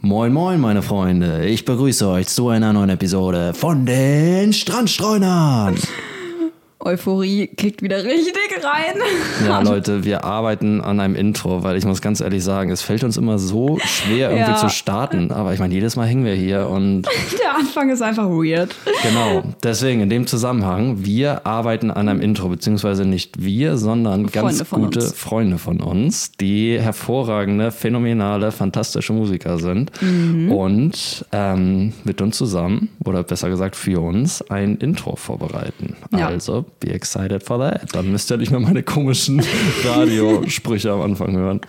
Moin moin meine Freunde, ich begrüße euch zu einer neuen Episode von den Strandstreunern. Euphorie kickt wieder richtig rein. Ja Leute, wir arbeiten an einem Intro, weil ich muss ganz ehrlich sagen, es fällt uns immer so schwer irgendwie Ja. zu starten, aber ich meine, jedes Mal hängen wir hier und Der Anfang ist einfach weird. genau, deswegen in dem Zusammenhang, wir arbeiten an einem Intro, beziehungsweise nicht wir, sondern ganz Freunde gute uns. Freunde von uns, die hervorragende, phänomenale, fantastische Musiker sind Mhm. und ähm, mit uns zusammen, oder besser gesagt für uns, ein Intro vorbereiten. Ja. Also, be excited for that. Dann müsst ihr nicht mehr meine komischen Radiosprüche am Anfang hören.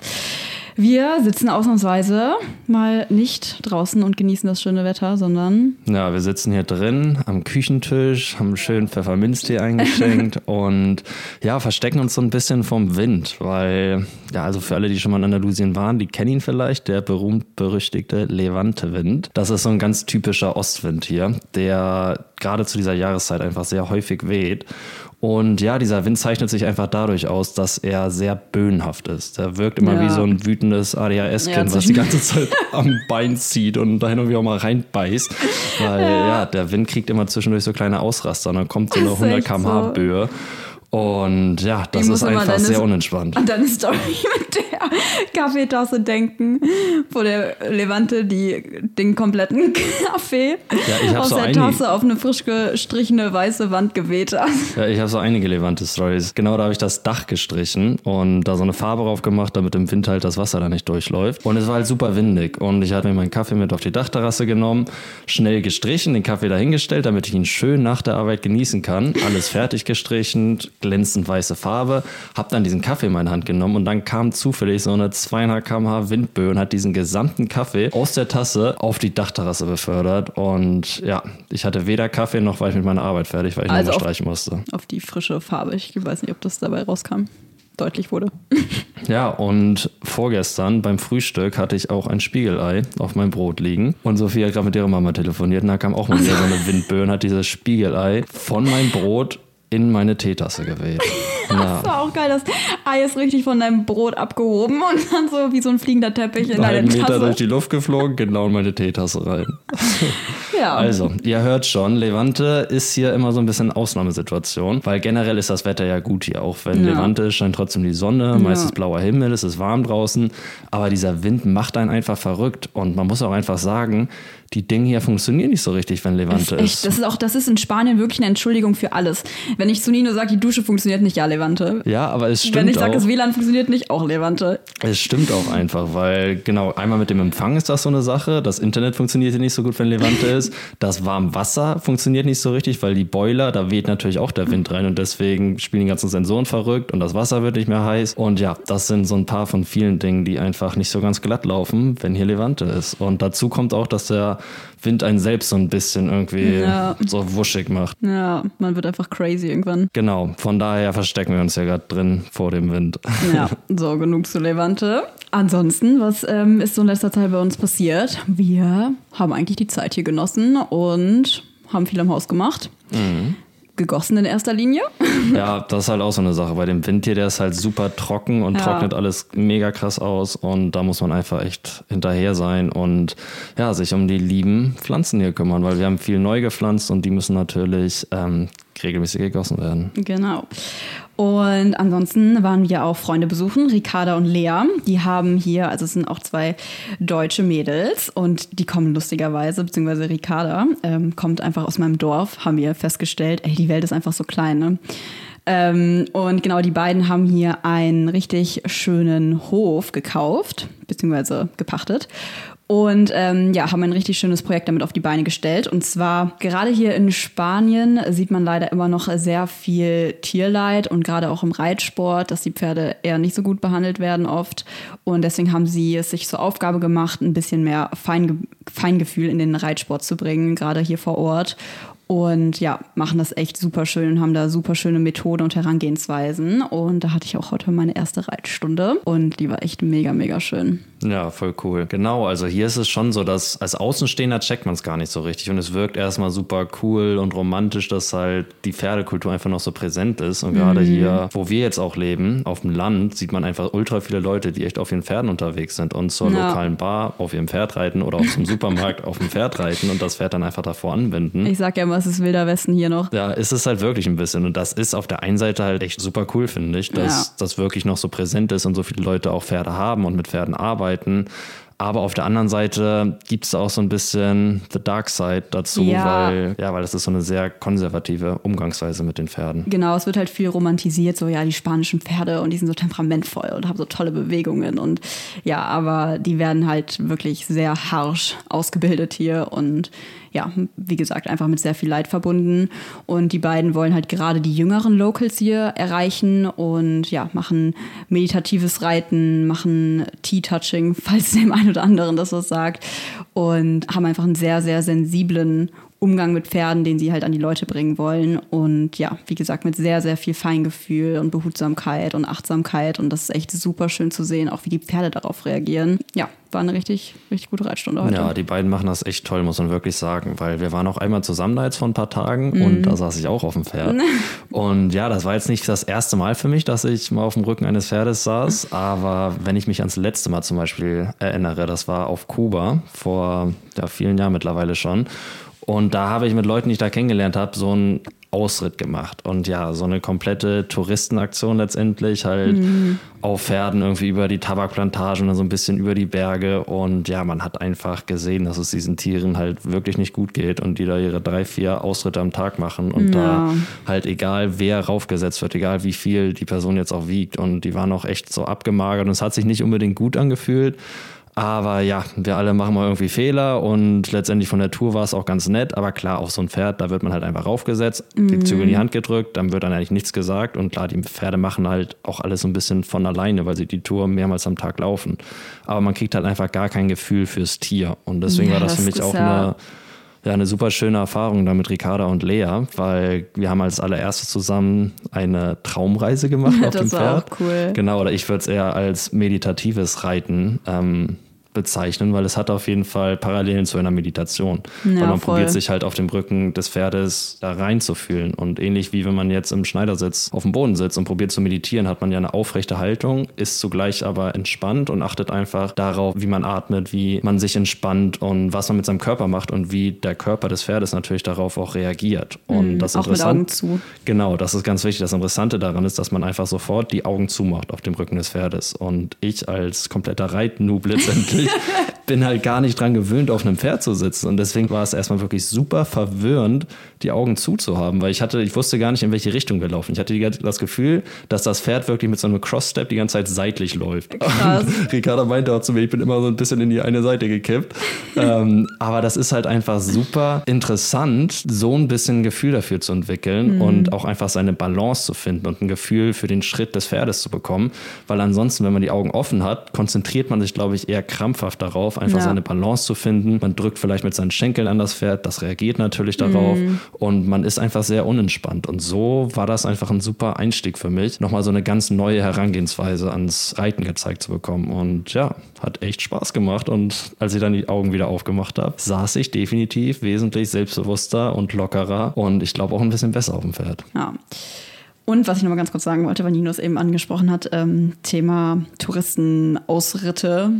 Wir sitzen ausnahmsweise mal nicht draußen und genießen das schöne Wetter, sondern Ja, wir sitzen hier drin am Küchentisch, haben schön Pfefferminztee eingeschenkt und ja, verstecken uns so ein bisschen vom Wind, weil, ja, also für alle, die schon mal in Andalusien waren, die kennen ihn vielleicht, der berühmt-berüchtigte Levante-Wind. Das ist so ein ganz typischer Ostwind hier, der gerade zu dieser Jahreszeit einfach sehr häufig weht. Und ja, dieser Wind zeichnet sich einfach dadurch aus, dass er sehr böhnhaft ist. Er wirkt immer Ja. wie so ein wütendes ADHS-Kind, Ja, was die ganze Zeit am Bein zieht und da hin und wieder auch mal reinbeißt. Weil ja. der Wind kriegt immer zwischendurch so kleine Ausraster und dann kommt so eine Das ist 100 echt km/h so. Und ja, das Ich ist einfach sehr unentspannt. an deine Story mit der Kaffeetasse denken, wo der Levante die, den kompletten Kaffee hab aus so der Tasse auf eine frisch gestrichene weiße Wand geweht hat. Ja, ich habe so einige relevante Stories. Genau da habe ich das Dach gestrichen und da so eine Farbe drauf gemacht, damit im Wind halt das Wasser da nicht durchläuft. Und es war halt super windig. Und ich hatte mir meinen Kaffee mit auf die Dachterrasse genommen, schnell gestrichen, den Kaffee dahingestellt, damit ich ihn schön nach der Arbeit genießen kann. Alles fertig gestrichen, glänzend weiße Farbe. Hab dann diesen Kaffee in meine Hand genommen und dann kam zufällig so eine 200 km/h Windböe und hat diesen gesamten Kaffee aus der Tasse auf die Dachterrasse befördert. Und ja, ich hatte weder Kaffee noch war ich mit meiner Arbeit fertig, weil ich Also nochmal streichen musste. Auf die frische Farbe. Ich weiß nicht, ob das dabei rauskam. Deutlich wurde. Ja, und vorgestern beim Frühstück hatte ich auch ein Spiegelei auf meinem Brot liegen. Und Sophie hat gerade mit ihrer Mama telefoniert und da kam auch mal wieder so eine Windböe und hat dieses Spiegelei von meinem Brot in meine Teetasse geweht. Das war auch geil. Das Ei ist richtig von deinem Brot abgehoben und dann so wie so ein fliegender Teppich in einen deine halben Meter Tasse. durch die Luft geflogen, genau in meine Teetasse rein. ja. Also, ihr hört schon, Levante ist hier immer so ein bisschen Ausnahmesituation, weil generell ist das Wetter ja gut hier. Auch wenn Ja. Levante ist, scheint trotzdem die Sonne, meistens blauer Himmel, es ist warm draußen, aber dieser Wind macht einen einfach verrückt und man muss auch einfach sagen, die Dinge hier funktionieren nicht so richtig, wenn Levante ist, echt, ist. das ist auch, das ist in Spanien wirklich eine Entschuldigung für alles. Wenn ich zu Nino sage, die Dusche funktioniert nicht, ja, Levante. Ja, aber es Wenn stimmt ich sage, das WLAN funktioniert nicht, auch Levante. Es stimmt auch einfach, weil genau, einmal mit dem Empfang ist das so eine Sache. Das Internet funktioniert hier nicht so gut, wenn Levante ist. Ist, das Warmwasser funktioniert nicht so richtig, weil die Boiler, da weht natürlich auch der Wind rein und deswegen spielen die ganzen Sensoren verrückt und das Wasser wird nicht mehr heiß. Und ja, das sind so ein paar von vielen Dingen, die einfach nicht so ganz glatt laufen, wenn hier Levante ist. Und dazu kommt auch, dass der Wind einen selbst so ein bisschen irgendwie Ja. so wuschig macht. Ja, man wird einfach crazy irgendwann. Genau, von daher verstecken wir uns ja gerade drin vor dem Wind. Ja, so genug zu Levante. Ansonsten, was ähm, ist so in letzter Zeit bei uns passiert? Wir haben eigentlich die Zeit hier genossen und haben viel am Haus gemacht. Gegossen in erster Linie. Ja, das ist halt auch so eine Sache. Bei dem Wind hier, der ist halt super trocken und Ja. trocknet alles mega krass aus. Und da muss man einfach echt hinterher sein und ja, sich um die lieben Pflanzen hier kümmern, weil wir haben viel neu gepflanzt und die müssen natürlich ähm, regelmäßig gegossen werden. Genau. Und ansonsten waren wir auch Freunde besuchen, Ricarda und Lea. Die haben hier, also es sind auch zwei deutsche Mädels und die kommen lustigerweise, beziehungsweise Ricarda ähm, kommt einfach aus meinem Dorf, haben wir festgestellt, ey, die Welt ist einfach so klein, ne? Ähm, und genau, die beiden haben hier einen richtig schönen Hof gekauft, beziehungsweise gepachtet. Und ähm, ja, haben ein richtig schönes Projekt damit auf die Beine gestellt. Und zwar gerade hier in Spanien sieht man leider immer noch sehr viel Tierleid und gerade auch im Reitsport, dass die Pferde eher nicht so gut behandelt werden oft. Und deswegen haben sie es sich zur Aufgabe gemacht, ein bisschen mehr Feinge Feingefühl in den Reitsport zu bringen, gerade hier vor Ort. Und ja, machen das echt super schön und haben da super schöne Methoden und Herangehensweisen. Und da hatte ich auch heute meine erste Reitstunde und die war echt mega, mega schön. Ja, voll cool. Genau, also hier ist es schon so, dass als Außenstehender checkt man es gar nicht so richtig und es wirkt erstmal super cool und romantisch, dass halt die Pferdekultur einfach noch so präsent ist. Und gerade hier, wo wir jetzt auch leben, auf dem Land, sieht man einfach ultra viele Leute, die echt auf ihren Pferden unterwegs sind und zur Ja. lokalen Bar auf ihrem Pferd reiten oder auch zum Supermarkt auf dem Pferd reiten und das Pferd dann einfach davor anbinden. Ich sag ja immer, es ist wilder Westen hier noch. Ja, ist es halt wirklich ein bisschen. Und das ist auf der einen Seite halt echt super cool, finde ich, dass Ja. das wirklich noch so präsent ist und so viele Leute auch Pferde haben und mit Pferden arbeiten. Aber auf der anderen Seite gibt es auch so ein bisschen the dark side dazu, Ja. weil, ja, weil das ist so eine sehr konservative Umgangsweise mit den Pferden. Genau, es wird halt viel romantisiert, so ja, die spanischen Pferde und die sind so temperamentvoll und haben so tolle Bewegungen und ja, aber die werden halt wirklich sehr harsch ausgebildet hier und ja, wie gesagt, einfach mit sehr viel Leid verbunden. Und die beiden wollen halt gerade die jüngeren Locals hier erreichen und ja, machen meditatives Reiten, machen Tea-Touching, falls dem einen oder anderen das was sagt. Und haben einfach einen sehr, sehr sensiblen Umgang mit Pferden, den sie halt an die Leute bringen wollen. Und ja, wie gesagt, mit sehr, sehr viel Feingefühl und Behutsamkeit und Achtsamkeit. Und das ist echt super schön zu sehen, auch wie die Pferde darauf reagieren. Ja, war eine richtig, richtig gute Reitstunde heute. Ja, die beiden machen das echt toll, muss man wirklich sagen, weil wir waren auch einmal zusammen da jetzt vor ein paar Tagen und da saß ich auch auf dem Pferd. und ja, das war jetzt nicht das erste Mal für mich, dass ich mal auf dem Rücken eines Pferdes saß, aber wenn ich mich ans letzte Mal zum Beispiel erinnere, das war auf Kuba vor ja, vielen Jahren mittlerweile schon. Und da habe ich mit Leuten, die ich da kennengelernt habe, so einen Ausritt gemacht. Und ja, so eine komplette Touristenaktion letztendlich, halt auf Pferden irgendwie über die Tabakplantagen und so ein bisschen über die Berge. Und ja, man hat einfach gesehen, dass es diesen Tieren halt wirklich nicht gut geht und die da ihre drei, vier Ausritte am Tag machen. Und da halt egal, wer raufgesetzt wird, egal wie viel die Person jetzt auch wiegt. Und die waren auch echt so abgemagert und es hat sich nicht unbedingt gut angefühlt. Aber ja, wir alle machen mal irgendwie Fehler und letztendlich von der Tour war es auch ganz nett. Aber klar, auf so ein Pferd, da wird man halt einfach raufgesetzt, die Zügel in die Hand gedrückt, dann wird dann eigentlich nichts gesagt. Und klar, die Pferde machen halt auch alles so ein bisschen von alleine, weil sie die Tour mehrmals am Tag laufen. Aber man kriegt halt einfach gar kein Gefühl fürs Tier. Und deswegen Ja, war das, für das mich ist auch ja- eine ja, eine super schöne Erfahrung da mit Ricarda und Lea, weil wir haben als allererstes zusammen eine Traumreise gemacht auf dem Pferd. auch cool. Genau, oder ich würde es eher als meditatives Reiten ähm, bezeichnen, weil es hat auf jeden Fall Parallelen zu einer Meditation. Ja, weil man voll. probiert sich halt auf dem Rücken des Pferdes da reinzufühlen. Und ähnlich wie wenn man jetzt im Schneidersitz auf dem Boden sitzt und probiert zu meditieren, hat man ja eine aufrechte Haltung, ist zugleich aber entspannt und achtet einfach darauf, wie man atmet, wie man sich entspannt und was man mit seinem Körper macht und wie der Körper des Pferdes natürlich darauf auch reagiert. Und das Mhm, auch mit Interessant- Augen zu. Genau, das ist ganz wichtig. Das Interessante daran ist, dass man einfach sofort die Augen zumacht auf dem Rücken des Pferdes. Und ich als kompletter Reitnoob letztendlich nicht. bin halt gar nicht dran gewöhnt, auf einem Pferd zu sitzen. Und deswegen war es erstmal wirklich super verwirrend, die Augen zuzuhaben, weil ich hatte, ich wusste gar nicht, in welche Richtung wir laufen. Ich hatte die, das Gefühl, dass das Pferd wirklich mit so einem Cross-Step die ganze Zeit seitlich läuft. Krass. Ricardo meinte auch zu mir, ich bin immer so ein bisschen in die eine Seite gekippt. ähm, aber das ist halt einfach super interessant, so ein bisschen ein Gefühl dafür zu entwickeln mhm. und auch einfach seine Balance zu finden und ein Gefühl für den Schritt des Pferdes zu bekommen. Weil ansonsten, wenn man die Augen offen hat, konzentriert man sich, glaube ich, eher krampfhaft darauf, einfach ja. seine Balance zu finden. Man drückt vielleicht mit seinen Schenkeln an das Pferd, das reagiert natürlich darauf mhm. und man ist einfach sehr unentspannt. Und so war das einfach ein super Einstieg für mich, nochmal so eine ganz neue Herangehensweise ans Reiten gezeigt zu bekommen. Und ja, hat echt Spaß gemacht. Und als ich dann die Augen wieder aufgemacht habe, saß ich definitiv wesentlich selbstbewusster und lockerer und ich glaube auch ein bisschen besser auf dem Pferd. Ja. Und was ich noch mal ganz kurz sagen wollte, weil Nino es eben angesprochen hat, ähm, Thema Touristenausritte,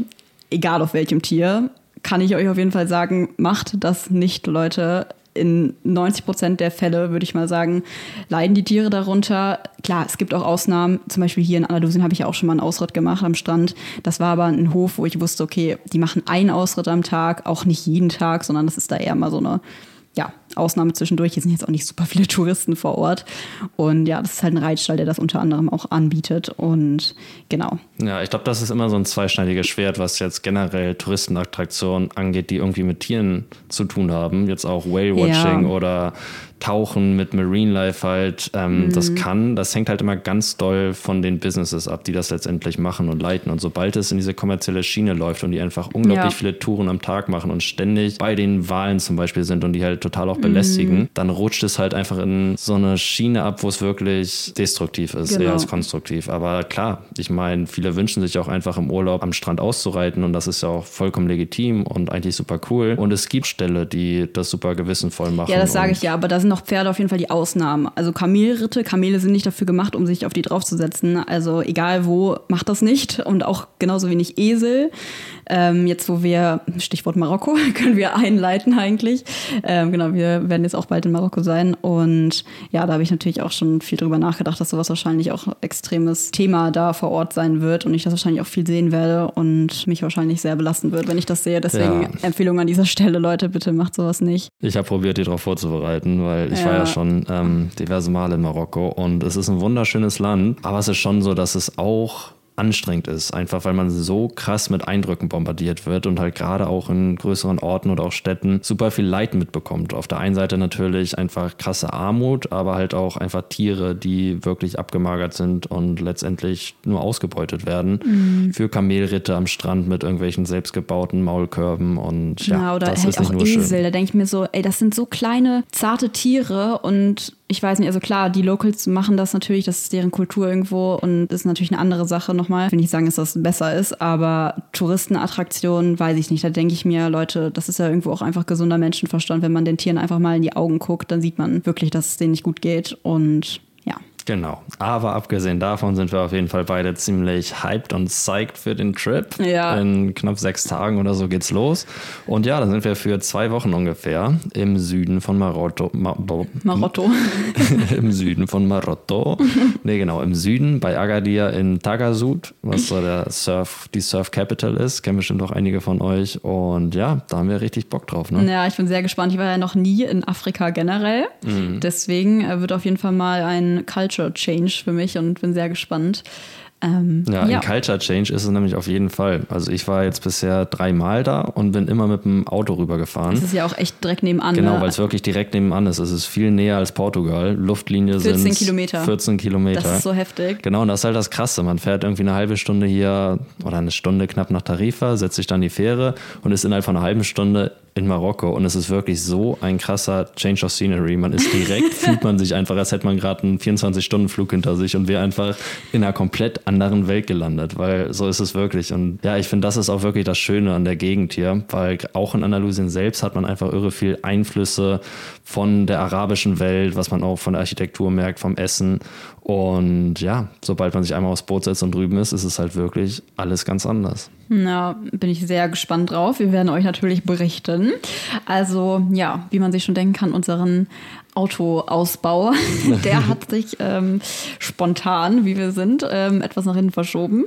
egal auf welchem Tier, kann ich euch auf jeden Fall sagen, macht das nicht, Leute. In 90 Prozent der Fälle, würde ich mal sagen, leiden die Tiere darunter. Klar, es gibt auch Ausnahmen. Zum Beispiel hier in Andalusien habe ich ja auch schon mal einen Ausritt gemacht am Strand. Das war aber ein Hof, wo ich wusste, okay, die machen einen Ausritt am Tag, auch nicht jeden Tag, sondern das ist da eher mal so eine ja, Ausnahme zwischendurch. Hier sind jetzt auch nicht super viele Touristen vor Ort. Und ja, das ist halt ein Reitstall, der das unter anderem auch anbietet. Und genau. Ja, ich glaube, das ist immer so ein zweischneidiges Schwert, was jetzt generell Touristenattraktionen angeht, die irgendwie mit Tieren zu tun haben. Jetzt auch Whale-Watching ja. oder Tauchen mit Marine Life halt, ähm, mhm. das kann, das hängt halt immer ganz doll von den Businesses ab, die das letztendlich machen und leiten. Und sobald es in diese kommerzielle Schiene läuft und die einfach unglaublich ja. viele Touren am Tag machen und ständig bei den Wahlen zum Beispiel sind und die halt total auch belästigen, mhm. dann rutscht es halt einfach in so eine Schiene ab, wo es wirklich destruktiv ist, genau. eher als konstruktiv. Aber klar, ich meine, viele wünschen sich auch einfach im Urlaub am Strand auszureiten und das ist ja auch vollkommen legitim und eigentlich super cool. Und es gibt Ställe, die das super gewissenvoll machen. Ja, das sage ich ja, aber da sind noch Pferde auf jeden Fall die Ausnahmen. Also Kamelritte, Kamele sind nicht dafür gemacht, um sich auf die draufzusetzen. Also egal wo, macht das nicht. Und auch genauso wenig Esel. Ähm, jetzt, wo wir, Stichwort Marokko, können wir einleiten eigentlich. Ähm, genau, wir werden jetzt auch bald in Marokko sein. Und ja, da habe ich natürlich auch schon viel drüber nachgedacht, dass sowas wahrscheinlich auch ein extremes Thema da vor Ort sein wird und ich das wahrscheinlich auch viel sehen werde und mich wahrscheinlich sehr belasten wird, wenn ich das sehe. Deswegen ja. Empfehlung an dieser Stelle, Leute, bitte macht sowas nicht. Ich habe probiert, die darauf vorzubereiten, weil ich ja. war ja schon ähm, diverse Male in Marokko und es ist ein wunderschönes Land, aber es ist schon so, dass es auch anstrengend ist, einfach weil man so krass mit Eindrücken bombardiert wird und halt gerade auch in größeren Orten oder auch Städten super viel Leid mitbekommt. Auf der einen Seite natürlich einfach krasse Armut, aber halt auch einfach Tiere, die wirklich abgemagert sind und letztendlich nur ausgebeutet werden mhm. für Kamelritte am Strand mit irgendwelchen selbstgebauten Maulkörben und ja, ja oder das halt ist auch Esel. Schön. Da denke ich mir so, ey, das sind so kleine zarte Tiere und ich weiß nicht, also klar, die Locals machen das natürlich, das ist deren Kultur irgendwo und ist natürlich eine andere Sache nochmal. Ich will nicht sagen, dass das besser ist, aber Touristenattraktionen weiß ich nicht. Da denke ich mir, Leute, das ist ja irgendwo auch einfach gesunder Menschenverstand. Wenn man den Tieren einfach mal in die Augen guckt, dann sieht man wirklich, dass es denen nicht gut geht und Genau. Aber abgesehen davon sind wir auf jeden Fall beide ziemlich hyped und psyched für den Trip. Ja. In knapp sechs Tagen oder so geht's los. Und ja, dann sind wir für zwei Wochen ungefähr im Süden von Marotto. Ma Marotto. Im Süden von Marotto. nee, genau, im Süden bei Agadir in Tagasud, was so der Surf, die Surf Capital ist. Kennen bestimmt auch einige von euch. Und ja, da haben wir richtig Bock drauf. Ne? Ja, ich bin sehr gespannt. Ich war ja noch nie in Afrika generell. Mhm. Deswegen äh, wird auf jeden Fall mal ein Culture Culture Change für mich und bin sehr gespannt. Ähm, ja, ja, ein Culture Change ist es nämlich auf jeden Fall. Also ich war jetzt bisher dreimal da und bin immer mit dem Auto rübergefahren. Das ist ja auch echt direkt nebenan. Genau, ne? weil es wirklich direkt nebenan ist. Es ist viel näher als Portugal. Luftlinie 14 sind Kilometer. 14 Kilometer. Das ist so heftig. Genau, und das ist halt das Krasse. Man fährt irgendwie eine halbe Stunde hier oder eine Stunde knapp nach Tarifa, setzt sich dann die Fähre und ist innerhalb von einer halben Stunde in Marokko und es ist wirklich so ein krasser Change of Scenery. Man ist direkt, fühlt man sich einfach, als hätte man gerade einen 24-Stunden-Flug hinter sich und wäre einfach in einer komplett anderen Welt gelandet, weil so ist es wirklich. Und ja, ich finde, das ist auch wirklich das Schöne an der Gegend hier, weil auch in Andalusien selbst hat man einfach irre viel Einflüsse von der arabischen Welt, was man auch von der Architektur merkt, vom Essen. Und ja, sobald man sich einmal aufs Boot setzt und drüben ist, ist es halt wirklich alles ganz anders. Na, bin ich sehr gespannt drauf. Wir werden euch natürlich berichten. Also, ja, wie man sich schon denken kann, unseren Autoausbau, der hat sich ähm, spontan, wie wir sind, ähm, etwas nach hinten verschoben,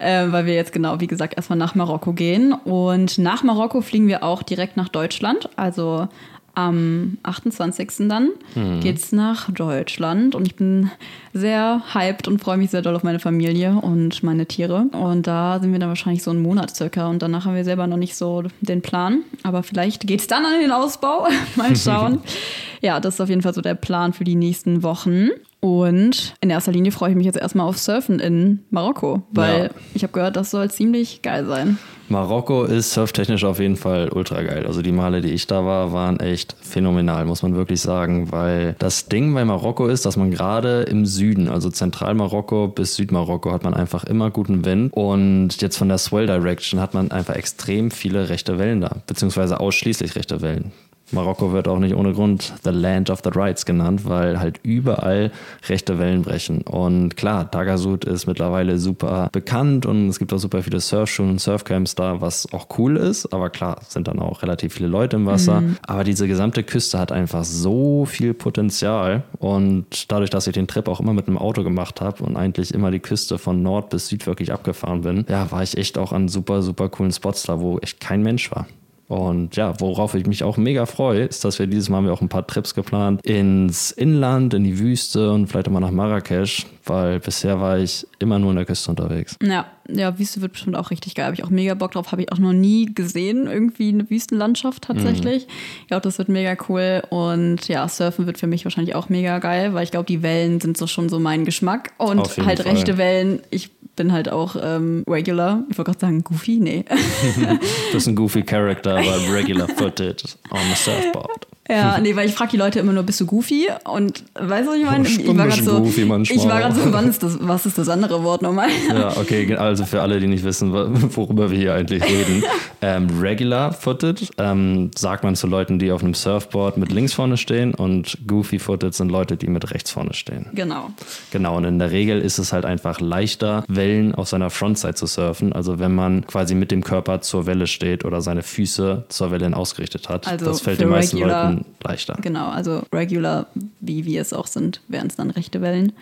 äh, weil wir jetzt genau, wie gesagt, erstmal nach Marokko gehen. Und nach Marokko fliegen wir auch direkt nach Deutschland. Also am 28. dann mhm. geht's nach Deutschland und ich bin sehr hyped und freue mich sehr doll auf meine Familie und meine Tiere. Und da sind wir dann wahrscheinlich so einen Monat circa und danach haben wir selber noch nicht so den Plan. Aber vielleicht geht's dann an den Ausbau. Mal schauen. ja, das ist auf jeden Fall so der Plan für die nächsten Wochen. Und in erster Linie freue ich mich jetzt erstmal auf Surfen in Marokko, weil ja. ich habe gehört, das soll ziemlich geil sein. Marokko ist surftechnisch auf jeden Fall ultra geil. Also die Male, die ich da war, waren echt phänomenal, muss man wirklich sagen, weil das Ding bei Marokko ist, dass man gerade im Süden, also Zentralmarokko bis Südmarokko, hat man einfach immer guten Wind und jetzt von der Swell Direction hat man einfach extrem viele rechte Wellen da, beziehungsweise ausschließlich rechte Wellen. Marokko wird auch nicht ohne Grund The Land of the Rights genannt, weil halt überall rechte Wellen brechen. Und klar, Tagasud ist mittlerweile super bekannt und es gibt auch super viele Surfschulen und Surfcamps da, was auch cool ist. Aber klar, sind dann auch relativ viele Leute im Wasser. Mhm. Aber diese gesamte Küste hat einfach so viel Potenzial. Und dadurch, dass ich den Trip auch immer mit einem Auto gemacht habe und eigentlich immer die Küste von Nord bis Süd wirklich abgefahren bin, ja, war ich echt auch an super, super coolen Spots da, wo echt kein Mensch war. Und ja, worauf ich mich auch mega freue, ist, dass wir dieses Mal haben wir auch ein paar Trips geplant ins Inland, in die Wüste und vielleicht auch mal nach Marrakesch, weil bisher war ich immer nur in der Küste unterwegs. Ja, ja, Wüste wird bestimmt auch richtig geil. Habe ich auch mega Bock drauf. Habe ich auch noch nie gesehen, irgendwie eine Wüstenlandschaft tatsächlich. Mhm. Ich glaube, das wird mega cool. Und ja, Surfen wird für mich wahrscheinlich auch mega geil, weil ich glaube, die Wellen sind so schon so mein Geschmack. Und halt Fall. rechte Wellen. Ich bin halt auch ähm, Regular. Ich wollte gerade sagen, Goofy? Nee. du bist ein Goofy Character, aber Regular Footed on a Surfboard. Ja, nee, weil ich frage die Leute immer nur, bist du goofy? Und weißt du, was ich meine? Ich war gerade so, ich war so, wann ist das, was ist das andere Wort nochmal? Ja, okay, also für alle, die nicht wissen, worüber wir hier eigentlich reden. ähm, regular footed ähm, sagt man zu Leuten, die auf einem Surfboard mit links vorne stehen und goofy footed sind Leute, die mit rechts vorne stehen. Genau. Genau, und in der Regel ist es halt einfach leichter, Wellen auf seiner Frontside zu surfen, also wenn man quasi mit dem Körper zur Welle steht oder seine Füße zur Welle ausgerichtet hat. Also das fällt den meisten Leuten leichter. Genau, also regular, wie wir es auch sind, wären es dann rechte Wellen.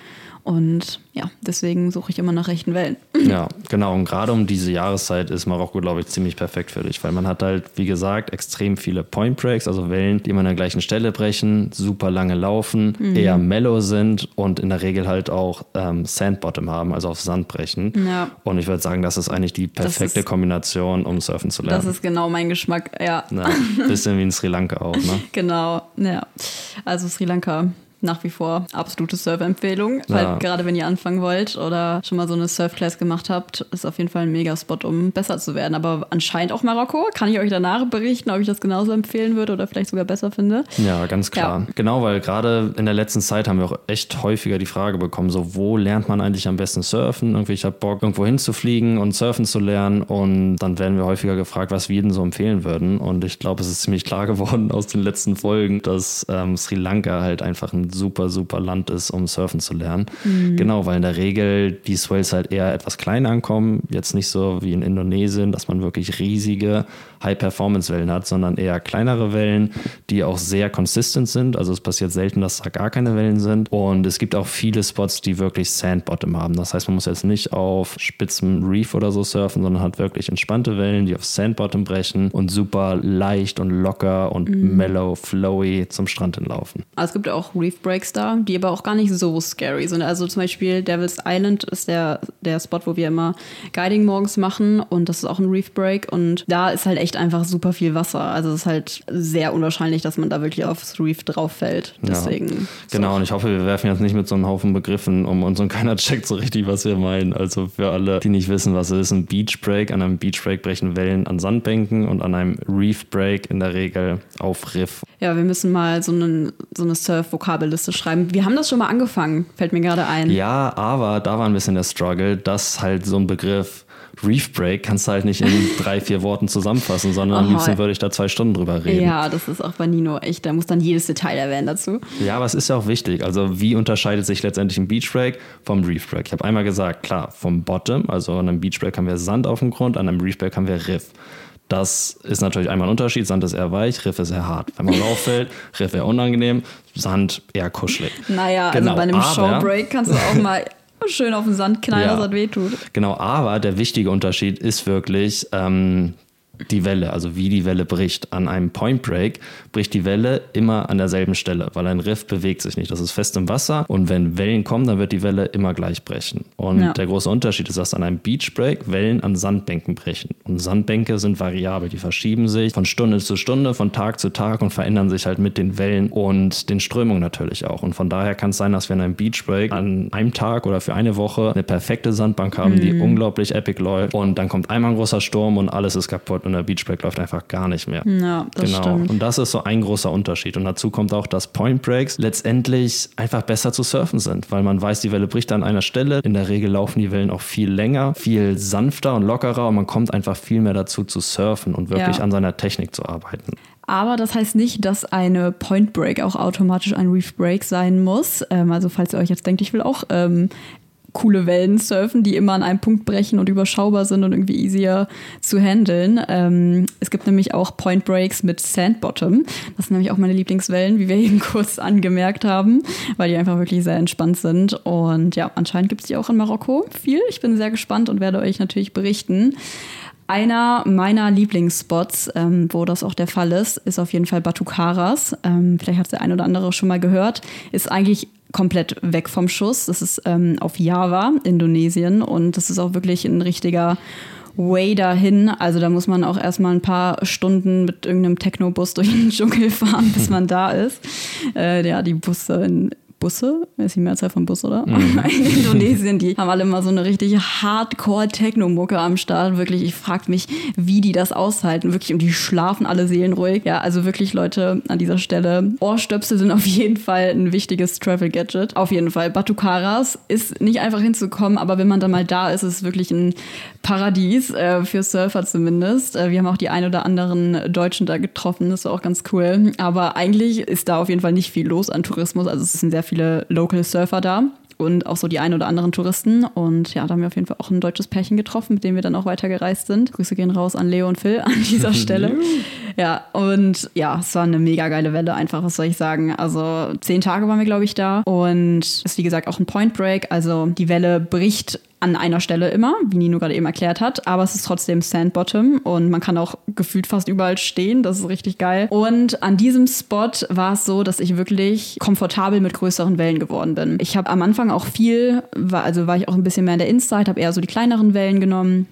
Und ja, deswegen suche ich immer nach rechten Wellen. Ja, genau. Und gerade um diese Jahreszeit ist Marokko, glaube ich, ziemlich perfekt für dich, weil man hat halt, wie gesagt, extrem viele Point Breaks, also Wellen, die immer an der gleichen Stelle brechen, super lange laufen, mhm. eher mellow sind und in der Regel halt auch ähm, Sandbottom haben, also auf Sand brechen. Ja. Und ich würde sagen, das ist eigentlich die perfekte ist, Kombination, um surfen zu lernen. Das ist genau mein Geschmack, ja. ja bisschen wie in Sri Lanka auch, ne? Genau, ja. Also Sri Lanka nach wie vor absolute Surf-Empfehlung. Ja. gerade wenn ihr anfangen wollt oder schon mal so eine Surf-Class gemacht habt, ist auf jeden Fall ein Megaspot, um besser zu werden. Aber anscheinend auch Marokko. Kann ich euch danach berichten, ob ich das genauso empfehlen würde oder vielleicht sogar besser finde? Ja, ganz klar. Ja. Genau, weil gerade in der letzten Zeit haben wir auch echt häufiger die Frage bekommen, so wo lernt man eigentlich am besten surfen? Irgendwie, ich habe Bock, irgendwo hinzufliegen und surfen zu lernen und dann werden wir häufiger gefragt, was wir denn so empfehlen würden. Und ich glaube, es ist ziemlich klar geworden aus den letzten Folgen, dass ähm, Sri Lanka halt einfach ein super, super Land ist, um surfen zu lernen. Mhm. Genau, weil in der Regel die Swells halt eher etwas klein ankommen. Jetzt nicht so wie in Indonesien, dass man wirklich riesige High-Performance-Wellen hat, sondern eher kleinere Wellen, die auch sehr consistent sind. Also es passiert selten, dass da gar keine Wellen sind. Und es gibt auch viele Spots, die wirklich Sandbottom haben. Das heißt, man muss jetzt nicht auf spitzem Reef oder so surfen, sondern hat wirklich entspannte Wellen, die auf Sandbottom brechen und super leicht und locker und mhm. mellow, flowy zum Strand hinlaufen. Also es gibt auch Reef Breaks da, die aber auch gar nicht so scary sind. Also zum Beispiel Devil's Island ist der, der Spot, wo wir immer Guiding morgens machen und das ist auch ein Reef Break und da ist halt echt einfach super viel Wasser. Also es ist halt sehr unwahrscheinlich, dass man da wirklich aufs Reef drauf fällt. Deswegen. Ja. Genau, so. und ich hoffe, wir werfen jetzt nicht mit so einem Haufen Begriffen um uns und keiner checkt so richtig, was wir meinen. Also für alle, die nicht wissen, was es ist, ein Beach Break. An einem Beach Break brechen Wellen an Sandbänken und an einem Reef Break in der Regel auf Riff. Ja, wir müssen mal so, einen, so eine Surf-Vokabelliste schreiben. Wir haben das schon mal angefangen, fällt mir gerade ein. Ja, aber da war ein bisschen der Struggle, dass halt so ein Begriff Reef Break kannst du halt nicht in drei, vier Worten zusammenfassen, sondern am Oh. liebsten würde ich da zwei Stunden drüber reden. Ja, das ist auch bei Nino echt, da muss dann jedes Detail erwähnen dazu. Ja, aber es ist ja auch wichtig. Also, wie unterscheidet sich letztendlich ein Beach Break vom Reef Break? Ich habe einmal gesagt, klar, vom Bottom, also an einem Beach Break haben wir Sand auf dem Grund, an einem Reef Break haben wir Riff. Das ist natürlich einmal ein Unterschied. Sand ist eher weich, Riff ist eher hart. Wenn man rauffällt, Riff eher unangenehm, Sand eher kuschelig. Naja, Genau, also bei einem Showbreak kannst du auch mal schön auf den Sand knallen, Ja. dass das wehtut. Genau, aber der wichtige Unterschied ist wirklich ähm, die Welle, also wie die Welle bricht. An einem Point Break bricht die Welle immer an derselben Stelle, weil ein Riff bewegt sich nicht. Das ist fest im Wasser und wenn Wellen kommen, dann wird die Welle immer gleich brechen. Und Ja. der große Unterschied ist, dass an einem Beach Break Wellen an Sandbänken brechen. Und Sandbänke sind variabel, die verschieben sich von Stunde zu Stunde, von Tag zu Tag und verändern sich halt mit den Wellen und den Strömungen natürlich auch. Und von daher kann es sein, dass wir an einem Beach Break an einem Tag oder für eine Woche eine perfekte Sandbank haben, die unglaublich epic läuft. Und dann kommt einmal ein großer Sturm und alles ist kaputt und der Beach Break läuft einfach gar nicht mehr. Ja, das genau. stimmt. Und das ist so ein großer Unterschied. Und dazu kommt auch, dass Point Breaks letztendlich einfach besser zu surfen sind, weil man weiß, die Welle bricht an einer Stelle. In der Regel laufen die Wellen auch viel länger, viel sanfter und lockerer und man kommt einfach viel mehr dazu zu surfen und wirklich Ja. an seiner Technik zu arbeiten. Aber das heißt nicht, dass eine Point Break auch automatisch ein Reef Break sein muss. Ähm, also falls ihr euch jetzt denkt, ich will auch ähm, coole Wellen surfen, die immer an einem Punkt brechen und überschaubar sind und irgendwie easier zu handeln. Ähm, es gibt nämlich auch Point Breaks mit Sand Bottom. Das sind nämlich auch meine Lieblingswellen, wie wir eben kurz angemerkt haben, weil die einfach wirklich sehr entspannt sind. Und ja, anscheinend gibt es die auch in Marokko viel. Ich bin sehr gespannt und werde euch natürlich berichten. Einer meiner Lieblingsspots, ähm, wo das auch der Fall ist, ist auf jeden Fall Batu Karas. Ähm, vielleicht hat der ein oder andere schon mal gehört. Ist eigentlich komplett weg vom Schuss. Das ist ähm, auf Java, Indonesien. Und das ist auch wirklich ein richtiger Way dahin. Also da muss man auch erstmal ein paar Stunden mit irgendeinem Techno-Bus durch den Dschungel fahren, bis man da ist. Äh, ja, die Busse in Busse, ist die Mehrzahl von Bus, oder? In Indonesien, die haben alle immer so eine richtig Hardcore-Techno-Mucke am Start. Wirklich, ich frage mich, wie die das aushalten. Wirklich, und die schlafen alle seelenruhig. Ja, also wirklich, Leute, an dieser Stelle, Ohrstöpsel sind auf jeden Fall ein wichtiges Travel-Gadget. Auf jeden Fall. Batu Karas ist nicht einfach hinzukommen, aber wenn man dann mal da ist, ist es wirklich ein Paradies, äh, für Surfer zumindest. Äh, wir haben auch die ein oder anderen Deutschen da getroffen, das war auch ganz cool. Aber eigentlich ist da auf jeden Fall nicht viel los an Tourismus. Also es sind sehr viele Local Surfer da. Und auch so die ein oder anderen Touristen. Und ja, da haben wir auf jeden Fall auch ein deutsches Pärchen getroffen, mit dem wir dann auch weitergereist sind. Grüße gehen raus an Leo und Phil an dieser Stelle. ja, und ja, es war eine mega geile Welle einfach, was soll ich sagen. Also zehn Tage waren wir, glaube ich, da. Und es ist, wie gesagt, auch ein Point Break. Also die Welle bricht an einer Stelle immer, wie Nino gerade eben erklärt hat, aber es ist trotzdem Sandbottom und man kann auch gefühlt fast überall stehen, das ist richtig geil. Und an diesem Spot war es so, dass ich wirklich komfortabel mit größeren Wellen geworden bin. Ich habe am Anfang auch viel, also war ich auch ein bisschen mehr in der Inside, habe eher so die kleineren Wellen genommen.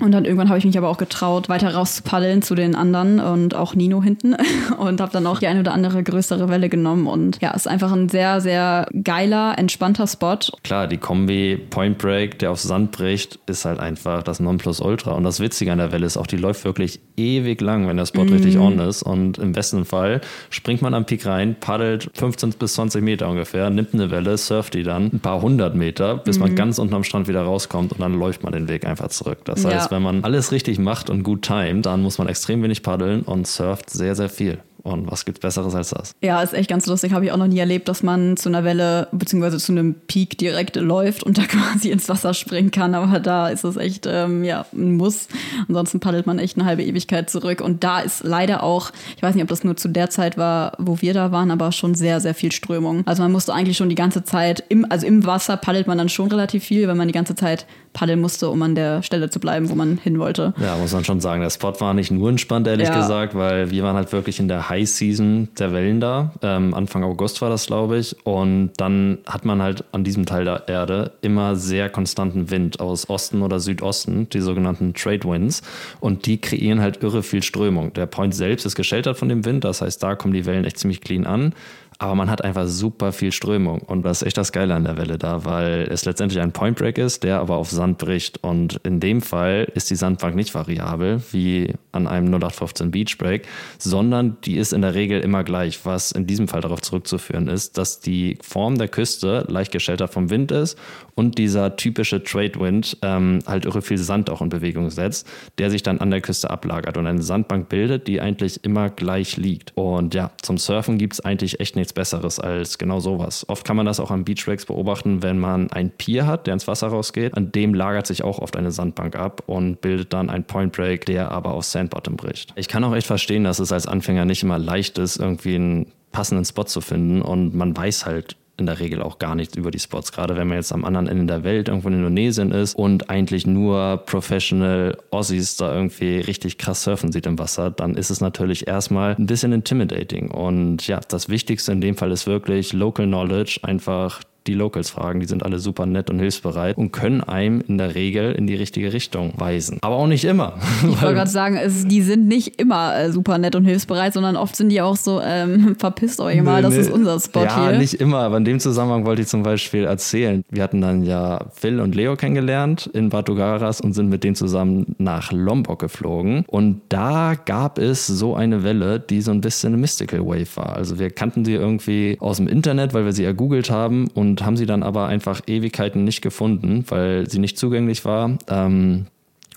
Und dann irgendwann habe ich mich aber auch getraut, weiter rauszupaddeln zu den anderen und auch Nino hinten und habe dann auch die eine oder andere größere Welle genommen. Und ja, ist einfach ein sehr, sehr geiler, entspannter Spot. Klar, die Kombi Point Break, der auf Sand bricht, ist halt einfach das Nonplusultra. Und das Witzige an der Welle ist auch, die läuft wirklich ewig lang, wenn der Spot richtig on ist. Und im besten Fall springt man am Peak rein, paddelt 15 bis 20 Meter ungefähr, nimmt eine Welle, surft die dann ein paar hundert Meter, bis man ganz unten am Strand wieder rauskommt und dann läuft man den Weg einfach zurück. Das Ja. Heißt, wenn man alles richtig macht und gut timet, dann muss man extrem wenig paddeln und surft sehr, sehr viel. Und was gibt's Besseres als das? Ja, ist echt ganz lustig. Habe ich auch noch nie erlebt, dass man zu einer Welle bzw. zu einem Peak direkt läuft und da quasi ins Wasser springen kann. Aber da ist es echt ähm, ja, ein Muss. Ansonsten paddelt man echt eine halbe Ewigkeit zurück. Und da ist leider auch, ich weiß nicht, ob das nur zu der Zeit war, wo wir da waren, aber schon sehr, sehr viel Strömung. Also man musste eigentlich schon die ganze Zeit, im, also im Wasser paddelt man dann schon relativ viel, weil man die ganze Zeit paddeln musste, um an der Stelle zu bleiben, wo man hin wollte. Ja, muss man schon sagen. Der Spot war nicht nur entspannt, ehrlich Ja. gesagt, weil wir waren halt wirklich in der High Season der Wellen da. Ähm, Anfang August war das, glaube ich. Und dann hat man halt an diesem Teil der Erde immer sehr konstanten Wind aus Osten oder Südosten, die sogenannten Trade Winds. Und die kreieren halt irre viel Strömung. Der Point selbst ist gesheltert von dem Wind, das heißt, da kommen die Wellen echt ziemlich clean an. Aber man hat einfach super viel Strömung. Und das ist echt das Geile an der Welle da, weil es letztendlich ein Point Break ist, der aber auf Sand bricht. Und in dem Fall ist die Sandbank nicht variabel wie an einem 0815 Beach Break, sondern die ist in der Regel immer gleich, was in diesem Fall darauf zurückzuführen ist, dass die Form der Küste leicht gescheltert vom Wind ist und dieser typische Trade Wind ähm, halt irre viel Sand auch in Bewegung setzt, der sich dann an der Küste ablagert. Und eine Sandbank bildet, die eigentlich immer gleich liegt. Und ja, zum Surfen gibt es eigentlich echt nichts Besseres als genau sowas. Oft kann man das auch an Beachbreaks beobachten, wenn man ein Pier hat, der ins Wasser rausgeht. An dem lagert sich auch oft eine Sandbank ab und bildet dann ein Point Break, der aber auf Sandbottom bricht. Ich kann auch echt verstehen, dass es als Anfänger nicht immer leicht ist, irgendwie einen passenden Spot zu finden und man weiß halt in der Regel auch gar nichts über die Spots. Gerade wenn man jetzt am anderen Ende der Welt irgendwo in Indonesien ist und eigentlich nur Professional Aussies da irgendwie richtig krass surfen sieht im Wasser, dann ist es natürlich erstmal ein bisschen intimidating. Und ja, das Wichtigste in dem Fall ist wirklich Local Knowledge, einfach die Locals fragen. Die sind alle super nett und hilfsbereit und können einem in der Regel in die richtige Richtung weisen. Aber auch nicht immer. Ich wollte gerade sagen, es, die sind nicht immer äh, super nett und hilfsbereit, sondern oft sind die auch so, ähm, verpisst euch mal, nee, das nee. ist unser Spot ja, hier. Ja, nicht immer, aber in dem Zusammenhang wollte ich zum Beispiel erzählen. Wir hatten dann ja Phil und Leo kennengelernt in Batugaras und sind mit denen zusammen nach Lombok geflogen. Und da gab es so eine Welle, die so ein bisschen eine Mystical Wave war. Also wir kannten sie irgendwie aus dem Internet, weil wir sie ergoogelt haben und haben sie dann aber einfach Ewigkeiten nicht gefunden, weil sie nicht zugänglich war. Ähm,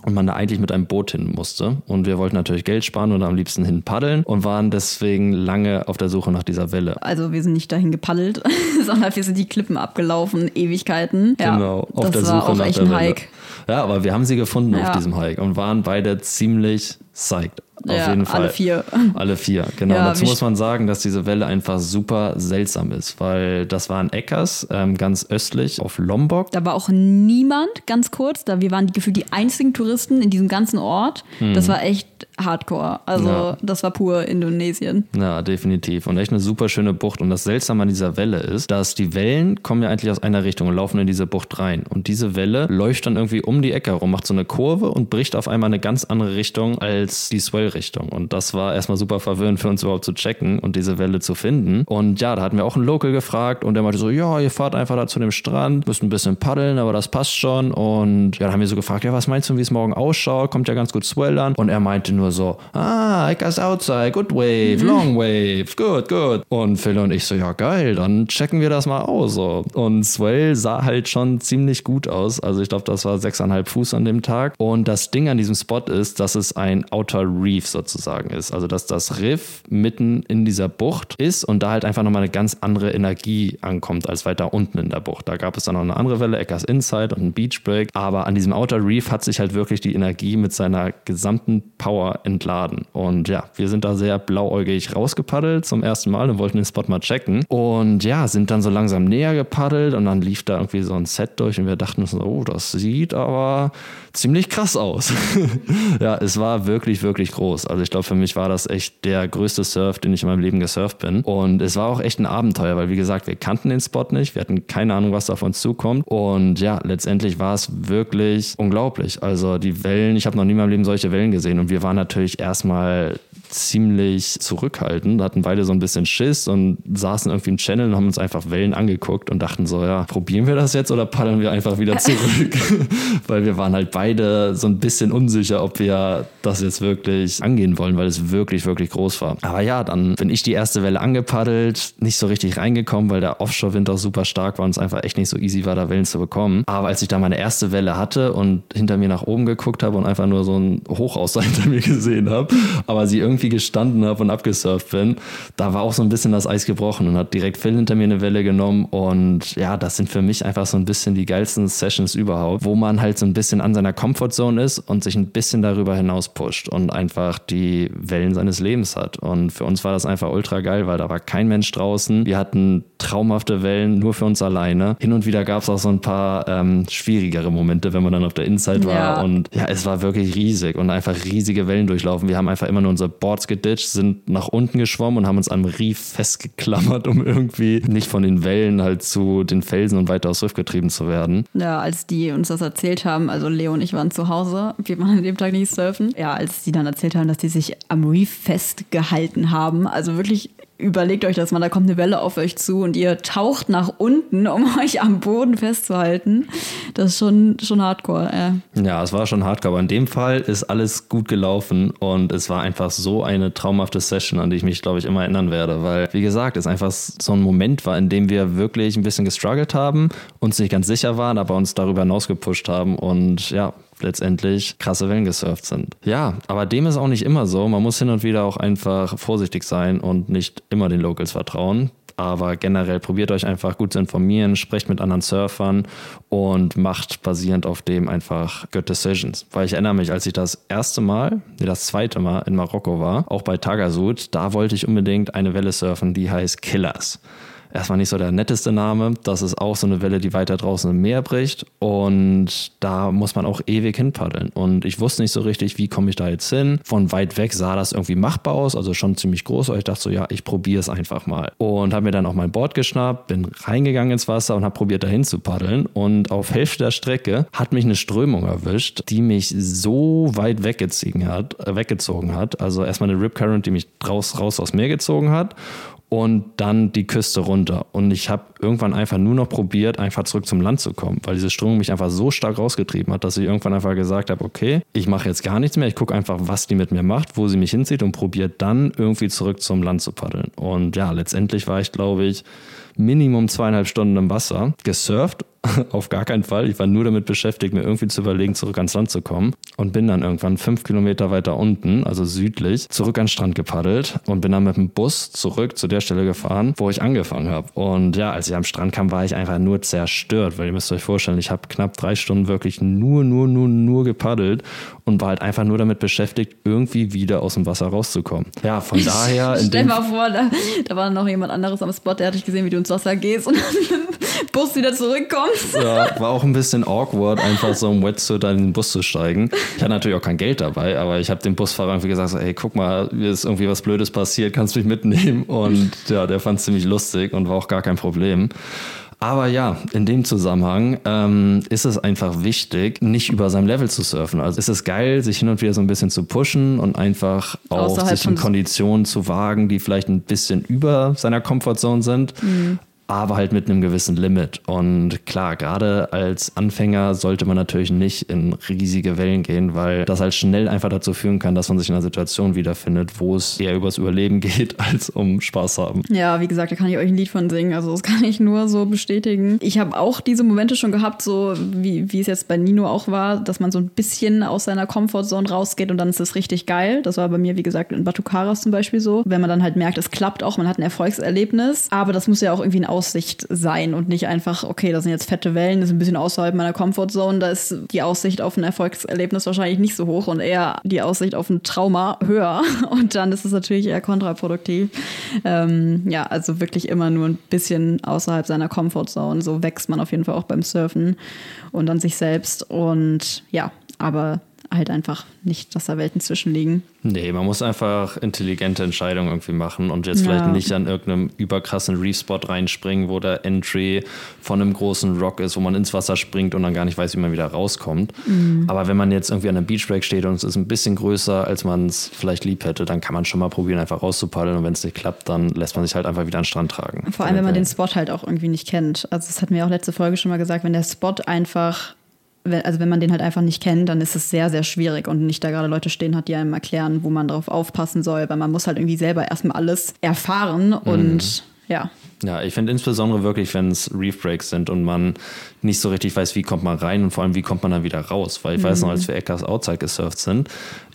und man da eigentlich mit einem Boot hin musste. Und wir wollten natürlich Geld sparen und am liebsten hin paddeln und waren deswegen lange auf der Suche nach dieser Welle. Also wir sind nicht dahin gepaddelt, sondern wir sind die Klippen abgelaufen, Ewigkeiten. Ja, genau, auf der Suche nach der Welle. Ja, aber wir haben sie gefunden ja. auf diesem Hike und waren beide ziemlich psyched. Auf ja, jeden Fall. Alle vier. Alle vier, genau. Ja, Dazu muss man sagen, dass diese Welle einfach super seltsam ist, weil das war in Eckers, ähm, ganz östlich auf Lombok. Da war auch niemand, ganz kurz. Da wir waren gefühlt die einzigen Touristen in diesem ganzen Ort. Hm. Das war echt Hardcore. Also ja. das war pur Indonesien. Ja, definitiv. Und echt eine super schöne Bucht. Und das Seltsame an dieser Welle ist, dass die Wellen kommen ja eigentlich aus einer Richtung und laufen in diese Bucht rein. Und diese Welle läuft dann irgendwie um die Ecke herum, macht so eine Kurve und bricht auf einmal eine ganz andere Richtung als die Swell-Richtung. Und das war erstmal super verwirrend für uns überhaupt zu checken und diese Welle zu finden. Und ja, da hatten wir auch einen Local gefragt und der meinte so, ja, ihr fahrt einfach da zu dem Strand, müsst ein bisschen paddeln, aber das passt schon. Und ja, dann haben wir so gefragt, ja, was meinst du, wie es morgen ausschaut? Kommt ja ganz gut Swell an. Und er meinte nur so, ah, I guess outside, good wave, mhm. long wave, good, good. Und Phil und ich so, ja geil, dann checken wir das mal aus. So. Und Swell sah halt schon ziemlich gut aus. Also ich glaube, das war sechseinhalb Fuß an dem Tag. Und das Ding an diesem Spot ist, dass es ein Outer Reef sozusagen ist. Also dass das Riff mitten in dieser Bucht ist und da halt einfach nochmal eine ganz andere Energie ankommt als weiter unten in der Bucht. Da gab es dann noch eine andere Welle, Eckers Inside und ein Beach Break. Aber an diesem Outer Reef hat sich halt wirklich die Energie mit seiner gesamten Power entladen. Und ja, wir sind da sehr blauäugig rausgepaddelt zum ersten Mal und wollten den Spot mal checken. Und ja, sind dann so langsam näher gepaddelt und dann lief da irgendwie so ein Set durch und wir dachten so, oh, das sieht aber ziemlich krass aus. ja, es war wirklich, wirklich groß. Also ich glaube, für mich war das echt der größte Surf, den ich in meinem Leben gesurft bin. Und es war auch echt ein Abenteuer, weil wie gesagt, wir kannten den Spot nicht, wir hatten keine Ahnung, was da auf uns zukommt. Und ja, letztendlich war es wirklich unglaublich. Also die Wellen, ich habe noch nie in meinem Leben solche Wellen gesehen und wir waren natürlich erstmal ziemlich zurückhaltend, hatten beide so ein bisschen Schiss und saßen irgendwie im Channel und haben uns einfach Wellen angeguckt und dachten so, ja, probieren wir das jetzt oder paddeln wir einfach wieder zurück? weil wir waren halt beide so ein bisschen unsicher, ob wir das jetzt wirklich angehen wollen, weil es wirklich, wirklich groß war. Aber ja, dann bin ich die erste Welle angepaddelt, nicht so richtig reingekommen, weil der Offshore-Wind auch super stark war und es einfach echt nicht so easy war, da Wellen zu bekommen. Aber als ich da meine erste Welle hatte und hinter mir nach oben geguckt habe und einfach nur so ein Hochhaus hinter mir gesehen habe, aber sie irgendwie gestanden habe und abgesurft bin, da war auch so ein bisschen das Eis gebrochen und hat direkt Phil hinter mir eine Welle genommen und ja, das sind für mich einfach so ein bisschen die geilsten Sessions überhaupt, wo man halt so ein bisschen an seiner Comfortzone ist und sich ein bisschen darüber hinaus pusht und einfach die Wellen seines Lebens hat. Und für uns war das einfach ultra geil, weil da war kein Mensch draußen. Wir hatten traumhafte Wellen nur für uns alleine. Hin und wieder gab es auch so ein paar ähm, schwierigere Momente, wenn man dann auf der Inside war. Ja. Und ja, es war wirklich riesig und einfach riesige Wellen durchlaufen. Wir haben einfach immer nur unsere Boards geditcht, sind nach unten geschwommen und haben uns am Reef festgeklammert, um irgendwie nicht von den Wellen halt zu den Felsen und weiter aufs Riff getrieben zu werden. Ja, als die uns das erzählt haben, also Leo und ich waren zu Hause, wir waren an dem Tag nicht surfen. Ja, als die dann erzählt haben, dass die sich am Reef festgehalten haben, also wirklich überlegt euch das mal, da kommt eine Welle auf euch zu und ihr taucht nach unten, um euch am Boden festzuhalten. Das ist schon, schon hardcore. Äh. Ja, es war schon hardcore, aber in dem Fall ist alles gut gelaufen und es war einfach so eine traumhafte Session, an die ich mich, glaube ich, immer erinnern werde, weil, wie gesagt, es einfach so ein Moment war, in dem wir wirklich ein bisschen gestruggelt haben, uns nicht ganz sicher waren, aber uns darüber hinaus gepusht haben und ja, letztendlich krasse Wellen gesurft sind. Ja, aber dem ist auch nicht immer so. Man muss hin und wieder auch einfach vorsichtig sein und nicht immer den Locals vertrauen. Aber generell probiert euch einfach gut zu informieren, sprecht mit anderen Surfern und macht basierend auf dem einfach good decisions. Weil ich erinnere mich, als ich das erste Mal, nee, das zweite Mal in Marokko war, auch bei Tagasud, da wollte ich unbedingt eine Welle surfen, die heißt Killers erstmal nicht so der netteste Name. Das ist auch so eine Welle, die weiter draußen im Meer bricht. Und da muss man auch ewig hinpaddeln. Und ich wusste nicht so richtig, wie komme ich da jetzt hin. Von weit weg sah das irgendwie machbar aus, also schon ziemlich groß. Aber ich dachte so, ja, ich probiere es einfach mal. Und habe mir dann auch mein Board geschnappt, bin reingegangen ins Wasser und habe probiert, dahin zu paddeln. Und auf Hälfte der Strecke hat mich eine Strömung erwischt, die mich so weit weggezogen hat. Weggezogen hat. Also erstmal eine Rip Current, die mich raus, raus aus Meer gezogen hat und dann die Küste runter. Und ich habe irgendwann einfach nur noch probiert, einfach zurück zum Land zu kommen, weil diese Strömung mich einfach so stark rausgetrieben hat, dass ich irgendwann einfach gesagt habe, okay, ich mache jetzt gar nichts mehr, ich gucke einfach, was die mit mir macht, wo sie mich hinzieht und probiere dann irgendwie zurück zum Land zu paddeln. Und ja, letztendlich war ich, glaube ich, Minimum zweieinhalb Stunden im Wasser, gesurft auf gar keinen Fall. Ich war nur damit beschäftigt, mir irgendwie zu überlegen, zurück ans Land zu kommen. Und bin dann irgendwann fünf Kilometer weiter unten, also südlich, zurück an den Strand gepaddelt und bin dann mit dem Bus zurück zu der Stelle gefahren, wo ich angefangen habe. Und ja, als ich am Strand kam, war ich einfach nur zerstört, weil ihr müsst euch vorstellen, ich habe knapp drei Stunden wirklich nur, nur, nur, nur gepaddelt und war halt einfach nur damit beschäftigt, irgendwie wieder aus dem Wasser rauszukommen. Ja, von daher. Stell mal vor, da, da, war noch jemand anderes am Spot, der hat dich gesehen, wie du ins Wasser gehst und dann mit dem Bus wieder zurückkommst. Ja, war auch ein bisschen awkward, einfach so im Wetsuit in den Bus zu steigen. Ich hatte natürlich auch kein Geld dabei, aber ich habe dem Busfahrer irgendwie gesagt, so, ey, guck mal, mir ist irgendwie was Blödes passiert, kannst du mich mitnehmen? Und ja, der fand es ziemlich lustig und war auch gar kein Problem. Aber ja, in dem Zusammenhang ähm, ist es einfach wichtig, nicht über seinem Level zu surfen. Also ist es geil, sich hin und wieder so ein bisschen zu pushen und einfach auch Außerhalb sich in Konditionen zu wagen, die vielleicht ein bisschen über seiner Comfortzone sind. Mhm aber halt mit einem gewissen Limit. Und klar, gerade als Anfänger sollte man natürlich nicht in riesige Wellen gehen, weil das halt schnell einfach dazu führen kann, dass man sich in einer Situation wiederfindet, wo es eher übers Überleben geht, als um Spaß haben. Ja, wie gesagt, da kann ich euch ein Lied von singen. Also das kann ich nur so bestätigen. Ich habe auch diese Momente schon gehabt, so wie, wie es jetzt bei Nino auch war, dass man so ein bisschen aus seiner Comfortzone rausgeht und dann ist es richtig geil. Das war bei mir, wie gesagt, in Batucaras zum Beispiel so. Wenn man dann halt merkt, es klappt auch, man hat ein Erfolgserlebnis, aber das muss ja auch irgendwie ein Aussicht sein und nicht einfach, okay, das sind jetzt fette Wellen, das ist ein bisschen außerhalb meiner Comfortzone, da ist die Aussicht auf ein Erfolgserlebnis wahrscheinlich nicht so hoch und eher die Aussicht auf ein Trauma höher. Und dann ist es natürlich eher kontraproduktiv. Ähm, ja, also wirklich immer nur ein bisschen außerhalb seiner Comfortzone, so wächst man auf jeden Fall auch beim Surfen und an sich selbst. Und ja, aber halt einfach nicht, dass da Welten zwischenliegen. Nee, man muss einfach intelligente Entscheidungen irgendwie machen und jetzt ja. vielleicht nicht an irgendeinem überkrassen Reef-Spot reinspringen, wo der Entry von einem großen Rock ist, wo man ins Wasser springt und dann gar nicht weiß, wie man wieder rauskommt. Mhm. Aber wenn man jetzt irgendwie an einem Beachbreak steht und es ist ein bisschen größer, als man es vielleicht lieb hätte, dann kann man schon mal probieren, einfach rauszupaddeln und wenn es nicht klappt, dann lässt man sich halt einfach wieder an den Strand tragen. Vor allem, wenn man den Spot halt auch irgendwie nicht kennt. Also das hatten wir auch letzte Folge schon mal gesagt, wenn der Spot einfach also wenn man den halt einfach nicht kennt, dann ist es sehr, sehr schwierig und nicht da gerade Leute stehen hat, die einem erklären, wo man drauf aufpassen soll, weil man muss halt irgendwie selber erstmal alles erfahren und mhm. ja. Ja, ich finde insbesondere wirklich, wenn es Reef Breaks sind und man nicht so richtig weiß, wie kommt man rein und vor allem, wie kommt man dann wieder raus. Weil ich mhm. weiß noch, als wir Eckers Outside gesurft sind,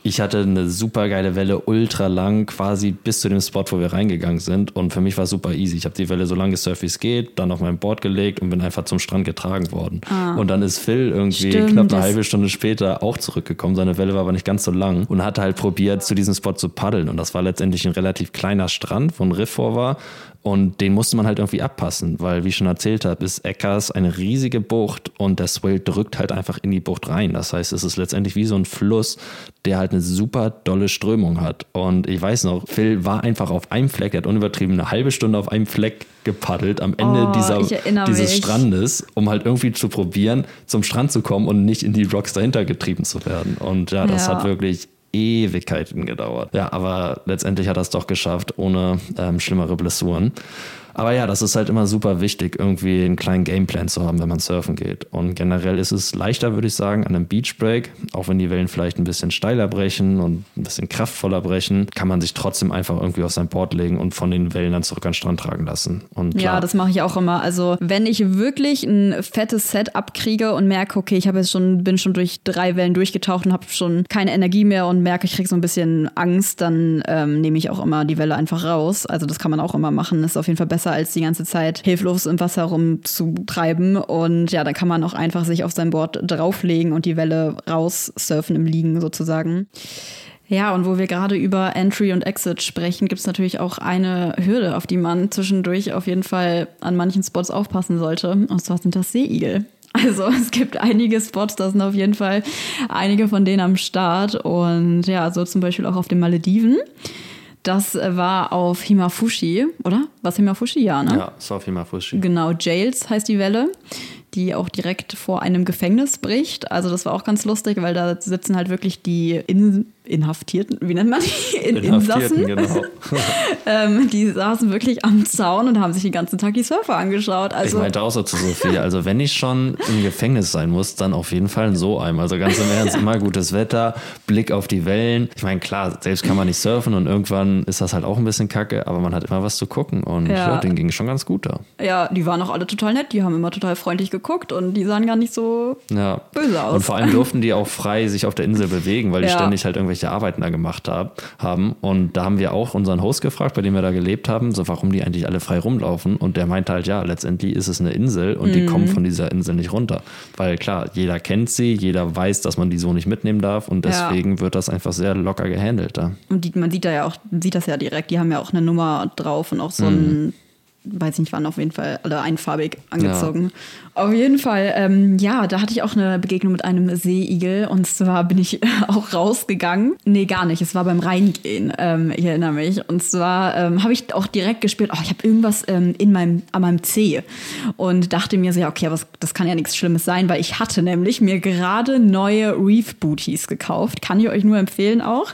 ich hatte eine super geile Welle, ultra lang, quasi bis zu dem Spot, wo wir reingegangen sind. Und für mich war es super easy. Ich habe die Welle so lange gesurft, wie es geht, dann auf mein Board gelegt und bin einfach zum Strand getragen worden. Ah. Und dann ist Phil irgendwie Stimmt, knapp eine halbe Stunde später auch zurückgekommen. Seine Welle war aber nicht ganz so lang und hatte halt probiert, zu diesem Spot zu paddeln. Und das war letztendlich ein relativ kleiner Strand, wo ein Riff vor war. Und den musste man halt irgendwie abpassen, weil, wie ich schon erzählt habe, ist Eckers eine riesige Bucht und der Swell drückt halt einfach in die Bucht rein. Das heißt, es ist letztendlich wie so ein Fluss, der halt eine super dolle Strömung hat. Und ich weiß noch, Phil war einfach auf einem Fleck, er hat unübertrieben eine halbe Stunde auf einem Fleck gepaddelt am Ende oh, dieser, dieses mich. Strandes, um halt irgendwie zu probieren, zum Strand zu kommen und nicht in die Rocks dahinter getrieben zu werden. Und ja, das ja. hat wirklich Ewigkeiten gedauert. Ja, aber letztendlich hat er es doch geschafft, ohne ähm, schlimmere Blessuren. Aber ja, das ist halt immer super wichtig, irgendwie einen kleinen Gameplan zu haben, wenn man surfen geht. Und generell ist es leichter, würde ich sagen, an einem Beachbreak, auch wenn die Wellen vielleicht ein bisschen steiler brechen und ein bisschen kraftvoller brechen, kann man sich trotzdem einfach irgendwie auf sein Board legen und von den Wellen dann zurück an den Strand tragen lassen. Und klar, Ja, das mache ich auch immer. Also wenn ich wirklich ein fettes Set abkriege und merke, okay, ich habe jetzt schon, bin schon durch drei Wellen durchgetaucht und habe schon keine Energie mehr und merke, ich kriege so ein bisschen Angst, dann ähm, nehme ich auch immer die Welle einfach raus. Also das kann man auch immer machen. Ist auf jeden Fall besser, als die ganze Zeit hilflos im Wasser rumzutreiben. Und ja, dann kann man auch einfach sich auf sein Board drauflegen und die Welle raussurfen im Liegen sozusagen. Ja, und wo wir gerade über Entry und Exit sprechen, gibt es natürlich auch eine Hürde, auf die man zwischendurch auf jeden Fall an manchen Spots aufpassen sollte. Und zwar sind das Seeigel. Also es gibt einige Spots, da sind auf jeden Fall einige von denen am Start. Und ja, so zum Beispiel auch auf den Malediven. Das war auf Himafushi, oder? Was Himafushi? Ja, ne? ja, Sophie Mafushi. Genau, Jails heißt die Welle, die auch direkt vor einem Gefängnis bricht. Also das war auch ganz lustig, weil da sitzen halt wirklich die In Inhaftierten, wie nennt man die? In Insassen. genau. Ähm, die saßen wirklich am Zaun und haben sich den ganzen Tag die Surfer angeschaut. Ich Also meinte auch so zu Sophie, also wenn ich schon im Gefängnis sein muss, dann auf jeden Fall in so einem. Also ganz im Ernst, immer gutes Wetter, Blick auf die Wellen. Ich meine, klar, selbst kann man nicht surfen und irgendwann ist das halt auch ein bisschen kacke, aber man hat immer was zu gucken und Ja. ja, denen ging schon ganz gut da. ja, die waren auch alle total nett, die haben immer total freundlich geguckt und die sahen gar nicht so Ja. böse aus. Und vor allem durften die auch frei sich auf der Insel bewegen, weil die Ja. ständig halt irgendwelche Arbeiten da gemacht hab, haben. Und da haben wir auch unseren Host gefragt, bei dem wir da gelebt haben, so warum die eigentlich alle frei rumlaufen. Und der meinte halt, ja, letztendlich ist es eine Insel und Mhm. die kommen von dieser Insel nicht runter. Weil klar, jeder kennt sie, jeder weiß, dass man die so nicht mitnehmen darf und Ja. deswegen wird das einfach sehr locker gehandelt da. Und die, man sieht da ja auch, sieht das ja direkt, die haben ja auch eine Nummer drauf und auch so ein, weiß ich nicht wann, auf jeden Fall alle einfarbig angezogen. Auf jeden Fall, ähm, ja, da hatte ich auch eine Begegnung mit einem Seeigel und zwar bin ich auch rausgegangen. Nee, gar nicht, es war beim Reingehen, ähm, ich erinnere mich. Und zwar ähm, habe ich auch direkt gespürt, oh, ich habe irgendwas ähm, in meinem, an meinem Zeh und dachte mir so, ja, okay, aber das kann ja nichts Schlimmes sein, weil ich hatte nämlich mir gerade neue Reef Booties gekauft. Kann ich euch nur empfehlen auch.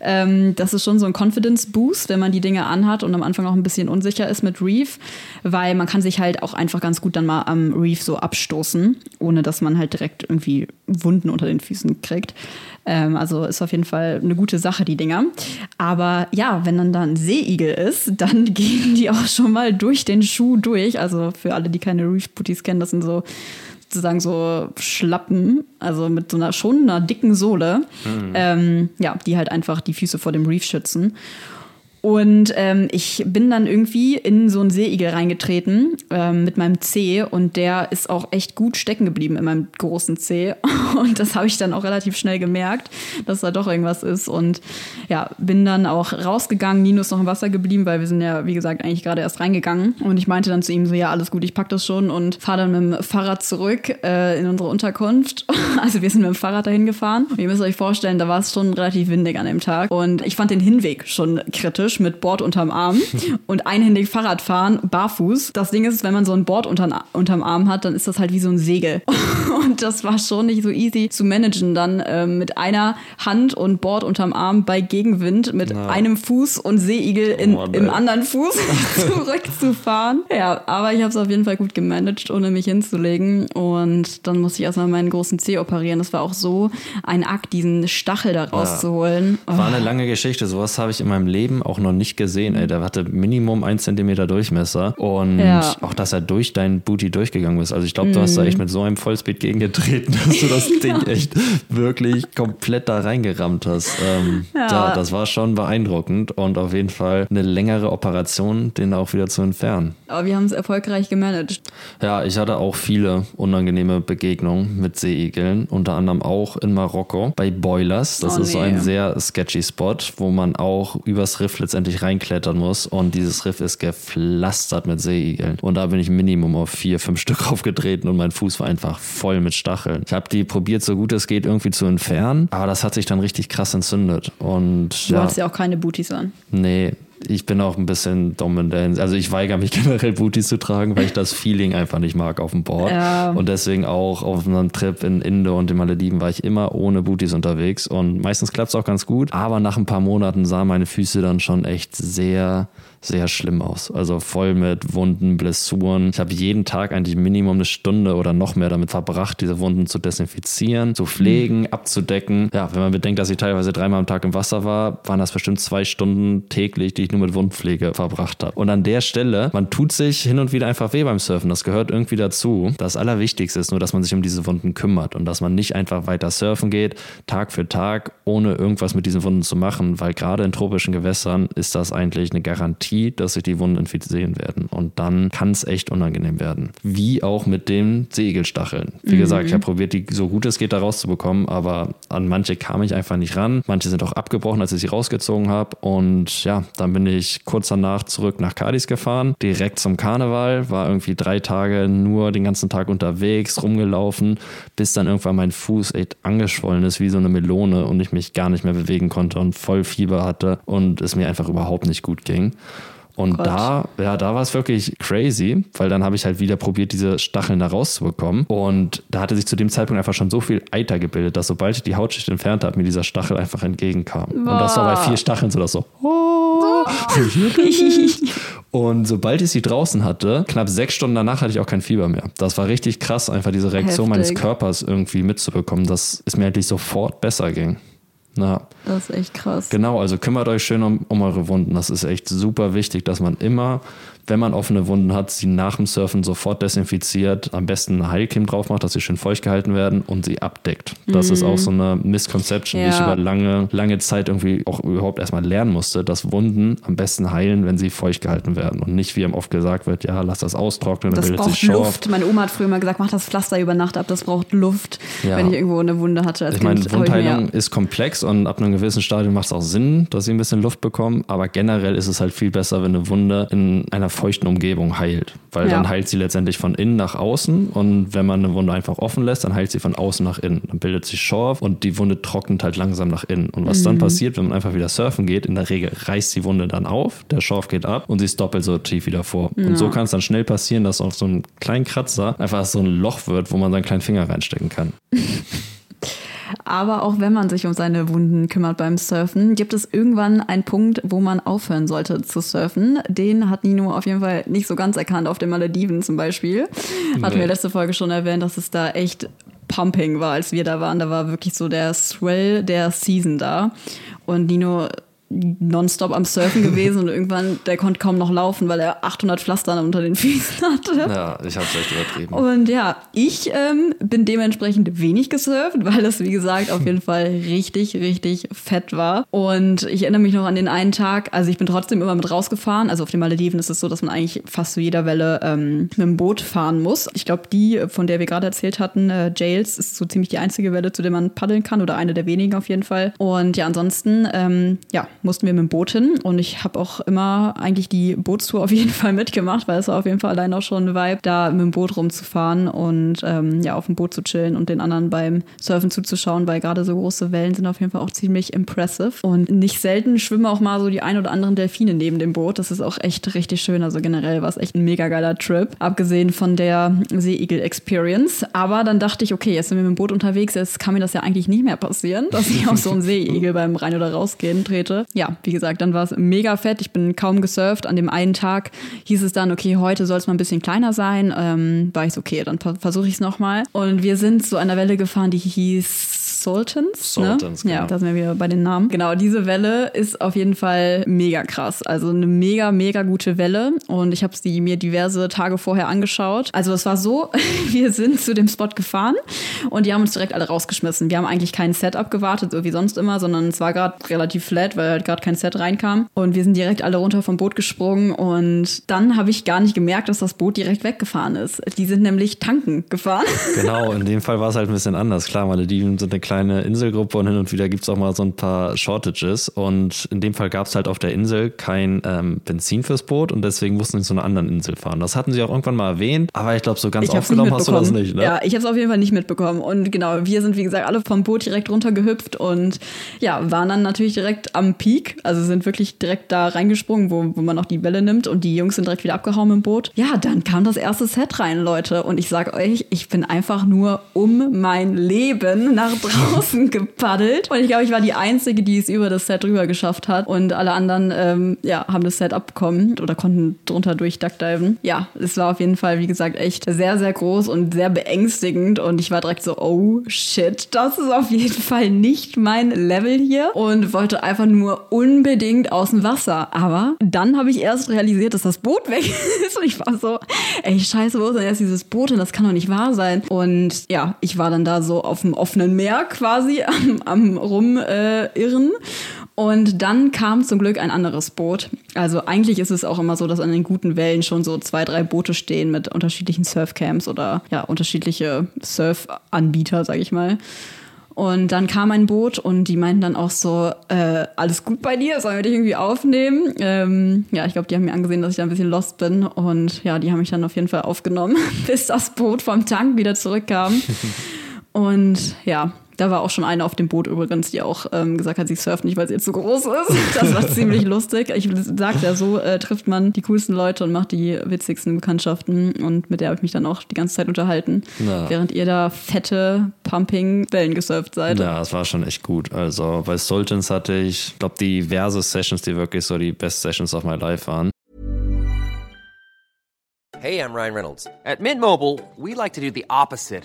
Ähm, das ist schon so ein Confidence Boost, wenn man die Dinge anhat und am Anfang auch ein bisschen unsicher ist mit Reef, weil man kann sich halt auch einfach ganz gut dann mal am Reef so abstoßen, ohne dass man halt direkt irgendwie Wunden unter den Füßen kriegt. Ähm, also ist auf jeden Fall eine gute Sache, die Dinger. Aber ja, wenn dann da ein Seeigel ist, dann gehen die auch schon mal durch den Schuh durch. Also für alle, die keine Reef Booties kennen, das sind so sozusagen so Schlappen, also mit so einer schon einer dicken Sohle, ähm, ja, die halt einfach die Füße vor dem Reef schützen. Und ähm, ich bin dann irgendwie in so einen Seeigel reingetreten ähm, mit meinem Zeh und der ist auch echt gut stecken geblieben in meinem großen Zeh. Und das habe ich dann auch relativ schnell gemerkt, dass da doch irgendwas ist. Und ja, bin dann auch rausgegangen. Nino ist noch im Wasser geblieben, weil wir sind ja, wie gesagt, eigentlich gerade erst reingegangen. Und ich meinte dann zu ihm so, ja, alles gut, ich pack das schon und fahre dann mit dem Fahrrad zurück äh, in unsere Unterkunft. Also wir sind mit dem Fahrrad dahin gefahren. Und ihr müsst euch vorstellen, da war es schon relativ windig an dem Tag. Und ich fand den Hinweg schon kritisch mit Board unterm Arm und einhändig Fahrrad fahren, barfuß. Das Ding ist, wenn man so ein Board unterm, unterm Arm hat, dann ist das halt wie so ein Segel. Und das war schon nicht so easy zu managen, dann ähm, mit einer Hand und Board unterm Arm bei Gegenwind mit einem Fuß und Seeigel in, Oh, im anderen Fuß zurückzufahren. Ja, aber ich habe es auf jeden Fall gut gemanagt, ohne mich hinzulegen. Und dann musste ich erstmal meinen großen Zeh operieren. Das war auch so ein Akt, diesen Stachel da rauszuholen. Oh. War eine lange Geschichte. Sowas habe ich in meinem Leben auch noch nicht gesehen. Ey, der hatte Minimum ein Zentimeter Durchmesser. Und Ja. auch, dass er durch dein Booty durchgegangen ist. Also ich glaube, du hast da echt mit so einem Vollspeed gegengetreten, dass du das Ding echt wirklich komplett da reingerammt hast. Ähm, Ja. ja. das war schon beeindruckend und auf jeden Fall eine längere Operation, den auch wieder zu entfernen. Aber wir haben es erfolgreich gemanagt. Ja, ich hatte auch viele unangenehme Begegnungen mit Seeigeln, unter anderem auch in Marokko bei Boilers. Das Oh, ist so nee. ein sehr sketchy Spot, wo man auch übers Riff letztendlich reinklettern muss und dieses Riff ist gepflastert mit Seeigeln. Und da bin ich Minimum auf vier, fünf Stück aufgetreten und mein Fuß war einfach voll mit Stacheln. Ich habe die probiert, so gut es geht, irgendwie zu entfernen, aber das hat sich dann richtig krass entzündet. Und Du ja, hattest ja auch keine Booties an. Nee, ich bin auch ein bisschen dumm in der Also ich weigere mich generell Booties zu tragen, weil ich das Feeling einfach nicht mag auf dem Board. Ja. Und deswegen auch auf einem Trip in Indo und den Malediven war ich immer ohne Booties unterwegs. Und meistens klappt es auch ganz gut. Aber nach ein paar Monaten sahen meine Füße dann schon echt sehr sehr schlimm aus. Also voll mit Wunden, Blessuren. Ich habe jeden Tag eigentlich Minimum eine Stunde oder noch mehr damit verbracht, diese Wunden zu desinfizieren, zu pflegen, mhm. abzudecken. Ja, wenn man bedenkt, dass ich teilweise dreimal am Tag im Wasser war, waren das bestimmt zwei Stunden täglich, die ich nur mit Wundpflege verbracht habe. Und an der Stelle, man tut sich hin und wieder einfach weh beim Surfen. Das gehört irgendwie dazu. Das Allerwichtigste ist nur, dass man sich um diese Wunden kümmert und dass man nicht einfach weiter surfen geht, Tag für Tag, ohne irgendwas mit diesen Wunden zu machen, weil gerade in tropischen Gewässern ist das eigentlich eine Garantie Garantie, dass sich die Wunden infizieren werden. Und dann kann es echt unangenehm werden. Wie auch mit den Segelstacheln. Wie mhm. gesagt, ich habe probiert, die so gut es geht da rauszubekommen, aber an manche kam ich einfach nicht ran. Manche sind auch abgebrochen, als ich sie rausgezogen habe. Und ja, dann bin ich kurz danach zurück nach Cadiz gefahren, direkt zum Karneval, war irgendwie drei Tage nur den ganzen Tag unterwegs, rumgelaufen, bis dann irgendwann mein Fuß echt angeschwollen ist wie so eine Melone und ich mich gar nicht mehr bewegen konnte und voll Fieber hatte und es mir einfach überhaupt nicht gut ging. Und Gott. da, ja, da war es wirklich crazy, weil dann habe ich halt wieder probiert, diese Stacheln da rauszubekommen. Und da hatte sich zu dem Zeitpunkt einfach schon so viel Eiter gebildet, dass sobald ich die Hautschicht entfernt habe, mir dieser Stachel einfach entgegenkam. Boah. Und das war bei vier Stacheln so, das so. Oh. Und sobald ich sie draußen hatte, knapp sechs Stunden danach hatte ich auch kein Fieber mehr. Das war richtig krass, einfach diese Reaktion Heftig. meines Körpers irgendwie mitzubekommen, dass es mir endlich sofort besser ging. Ja. Das ist echt krass. Genau, also kümmert euch schön um, um eure Wunden. Das ist echt super wichtig, dass man immer wenn man offene Wunden hat, sie nach dem Surfen sofort desinfiziert, am besten eine Heilcreme drauf macht, dass sie schön feucht gehalten werden und sie abdeckt. Das mhm. ist auch so eine Misconception, ja. die ich über lange, lange Zeit irgendwie auch überhaupt erstmal lernen musste, dass Wunden am besten heilen, wenn sie feucht gehalten werden und nicht, wie ihm oft gesagt wird, ja, lass das austrocknen, dann das bildet braucht sich Luft. Meine Oma hat früher mal gesagt, mach das Pflaster über Nacht ab, das braucht Luft, ja. wenn ich irgendwo eine Wunde hatte. ich meine, Wundheilung ist komplex und ab einem gewissen Stadium macht es auch Sinn, dass sie ein bisschen Luft bekommen, aber generell ist es halt viel besser, wenn eine Wunde in einer feuchten Umgebung heilt. Weil ja. dann heilt sie letztendlich von innen nach außen und wenn man eine Wunde einfach offen lässt, dann heilt sie von außen nach innen. Dann bildet sich Schorf und die Wunde trocknet halt langsam nach innen. Und was mhm. dann passiert, wenn man einfach wieder surfen geht, in der Regel reißt die Wunde dann auf, der Schorf geht ab und sie ist doppelt so tief wieder vor. Ja. Und so kann es dann schnell passieren, dass auf so einem kleinen Kratzer einfach so ein Loch wird, wo man seinen kleinen Finger reinstecken kann. Aber auch wenn man sich um seine Wunden kümmert beim Surfen, gibt es irgendwann einen Punkt, wo man aufhören sollte zu surfen. Den hat Nino auf jeden Fall nicht so ganz erkannt, auf den Malediven zum Beispiel. Nee. Hatten wir letzte Folge schon erwähnt, dass es da echt pumping war, als wir da waren. Da war wirklich so der Swell der Season da. Und Nino nonstop am Surfen gewesen und irgendwann, der konnte kaum noch laufen, weil er 800 Pflastern unter den Füßen hatte. Ja, ich hab's echt übertrieben. Und ja, ich ähm, bin dementsprechend wenig gesurft, weil das, wie gesagt, auf jeden Fall richtig, richtig fett war. Und ich erinnere mich noch an den einen Tag, also ich bin trotzdem immer mit rausgefahren. Also auf den Malediven ist es so, dass man eigentlich fast zu jeder Welle ähm, mit dem Boot fahren muss. Ich glaube, die, von der wir gerade erzählt hatten, äh, Jails, ist so ziemlich die einzige Welle, zu der man paddeln kann oder eine der wenigen auf jeden Fall. Und ja, ansonsten, ähm, ja, mussten wir mit dem Boot hin und ich habe auch immer eigentlich die Bootstour auf jeden Fall mitgemacht, weil es war auf jeden Fall allein auch schon ein Vibe, da mit dem Boot rumzufahren und ähm, ja, auf dem Boot zu chillen und den anderen beim Surfen zuzuschauen, weil gerade so große Wellen sind auf jeden Fall auch ziemlich impressive. Und nicht selten schwimmen auch mal so die ein oder anderen Delfine neben dem Boot. Das ist auch echt richtig schön. Also generell war es echt ein mega geiler Trip, abgesehen von der Seeigel-Experience. Aber dann dachte ich, okay, jetzt sind wir mit dem Boot unterwegs, jetzt kann mir das ja eigentlich nicht mehr passieren, dass ich auf so einen Seeigel beim Rein- oder Rausgehen trete. Ja, wie gesagt, dann war es mega fett. Ich bin kaum gesurft. An dem einen Tag hieß es dann, okay, heute soll es mal ein bisschen kleiner sein. Ähm, war ich so, okay, dann versuche ich es nochmal. Und wir sind zu einer Welle gefahren, die hieß Sultans. Sultans, ne? genau. Ja, da sind wir wieder bei den Namen. Genau, diese Welle ist auf jeden Fall mega krass. Also eine mega, mega gute Welle. Und ich habe sie mir diverse Tage vorher angeschaut. Also es war so, wir sind zu dem Spot gefahren und die haben uns direkt alle rausgeschmissen. Wir haben eigentlich kein Setup gewartet, so wie sonst immer, sondern es war gerade relativ flat, weil halt gerade kein Set reinkam. Und wir sind direkt alle runter vom Boot gesprungen und dann habe ich gar nicht gemerkt, dass das Boot direkt weggefahren ist. Die sind nämlich tanken gefahren. Genau, in dem Fall war es halt ein bisschen anders. Klar, Malediven sind eine kleine kleine Inselgruppe und hin und wieder gibt es auch mal so ein paar Shortages. Und in dem Fall gab es halt auf der Insel kein ähm, Benzin fürs Boot und deswegen mussten sie zu einer anderen Insel fahren. Das hatten sie auch irgendwann mal erwähnt, aber ich glaube, so ganz aufgenommen hast du das nicht. Ne? Ja, ich habe es auf jeden Fall nicht mitbekommen. Und genau, wir sind, wie gesagt, alle vom Boot direkt runtergehüpft und ja, waren dann natürlich direkt am Peak. Also sind wirklich direkt da reingesprungen, wo, wo man auch die Welle nimmt und die Jungs sind direkt wieder abgehauen im Boot. Ja, dann kam das erste Set rein, Leute. Und ich sag euch, ich bin einfach nur um mein Leben nach draußen gepaddelt. Und ich glaube, ich war die Einzige, die es über das Set rüber geschafft hat. Und alle anderen, ähm, ja, haben das Set abbekommen oder konnten drunter durch Duckdiven. Ja, es war auf jeden Fall, wie gesagt, echt sehr, sehr groß und sehr beängstigend. Und ich war direkt so, oh shit, das ist auf jeden Fall nicht mein Level hier. Und wollte einfach nur unbedingt aus dem Wasser. Aber dann habe ich erst realisiert, dass das Boot weg ist. Und ich war so, ey, scheiße, wo ist denn erst dieses Boot? Und das kann doch nicht wahr sein. Und ja, ich war dann da so auf dem offenen Meer quasi am, am rumirren. Und dann kam zum Glück ein anderes Boot. Also eigentlich ist es auch immer so, dass an den guten Wellen schon so zwei, drei Boote stehen mit unterschiedlichen Surfcamps oder ja, unterschiedliche Surfanbieter, sag ich mal. Und dann kam ein Boot und die meinten dann auch so, äh, alles gut bei dir, sollen wir dich irgendwie aufnehmen? Ähm, ja, ich glaube, die haben mir angesehen, dass ich da ein bisschen lost bin. Und ja, die haben mich dann auf jeden Fall aufgenommen, bis das Boot vom Tank wieder zurückkam. und ja, da war auch schon eine auf dem Boot übrigens, die auch ähm, gesagt hat, sie surft nicht, weil sie jetzt so groß ist. Das war ziemlich lustig. Ich sag's ja so, äh, trifft man die coolsten Leute und macht die witzigsten Bekanntschaften. Und mit der habe ich mich dann auch die ganze Zeit unterhalten, ja. während ihr da fette Pumping-Wellen gesurft seid. Ja, es war schon echt gut. Also bei Sultans hatte ich, glaube diverse Sessions, die wirklich so die best Sessions of my life waren. Hey, I'm Ryan Reynolds. At Mint Mobile, we like to do the opposite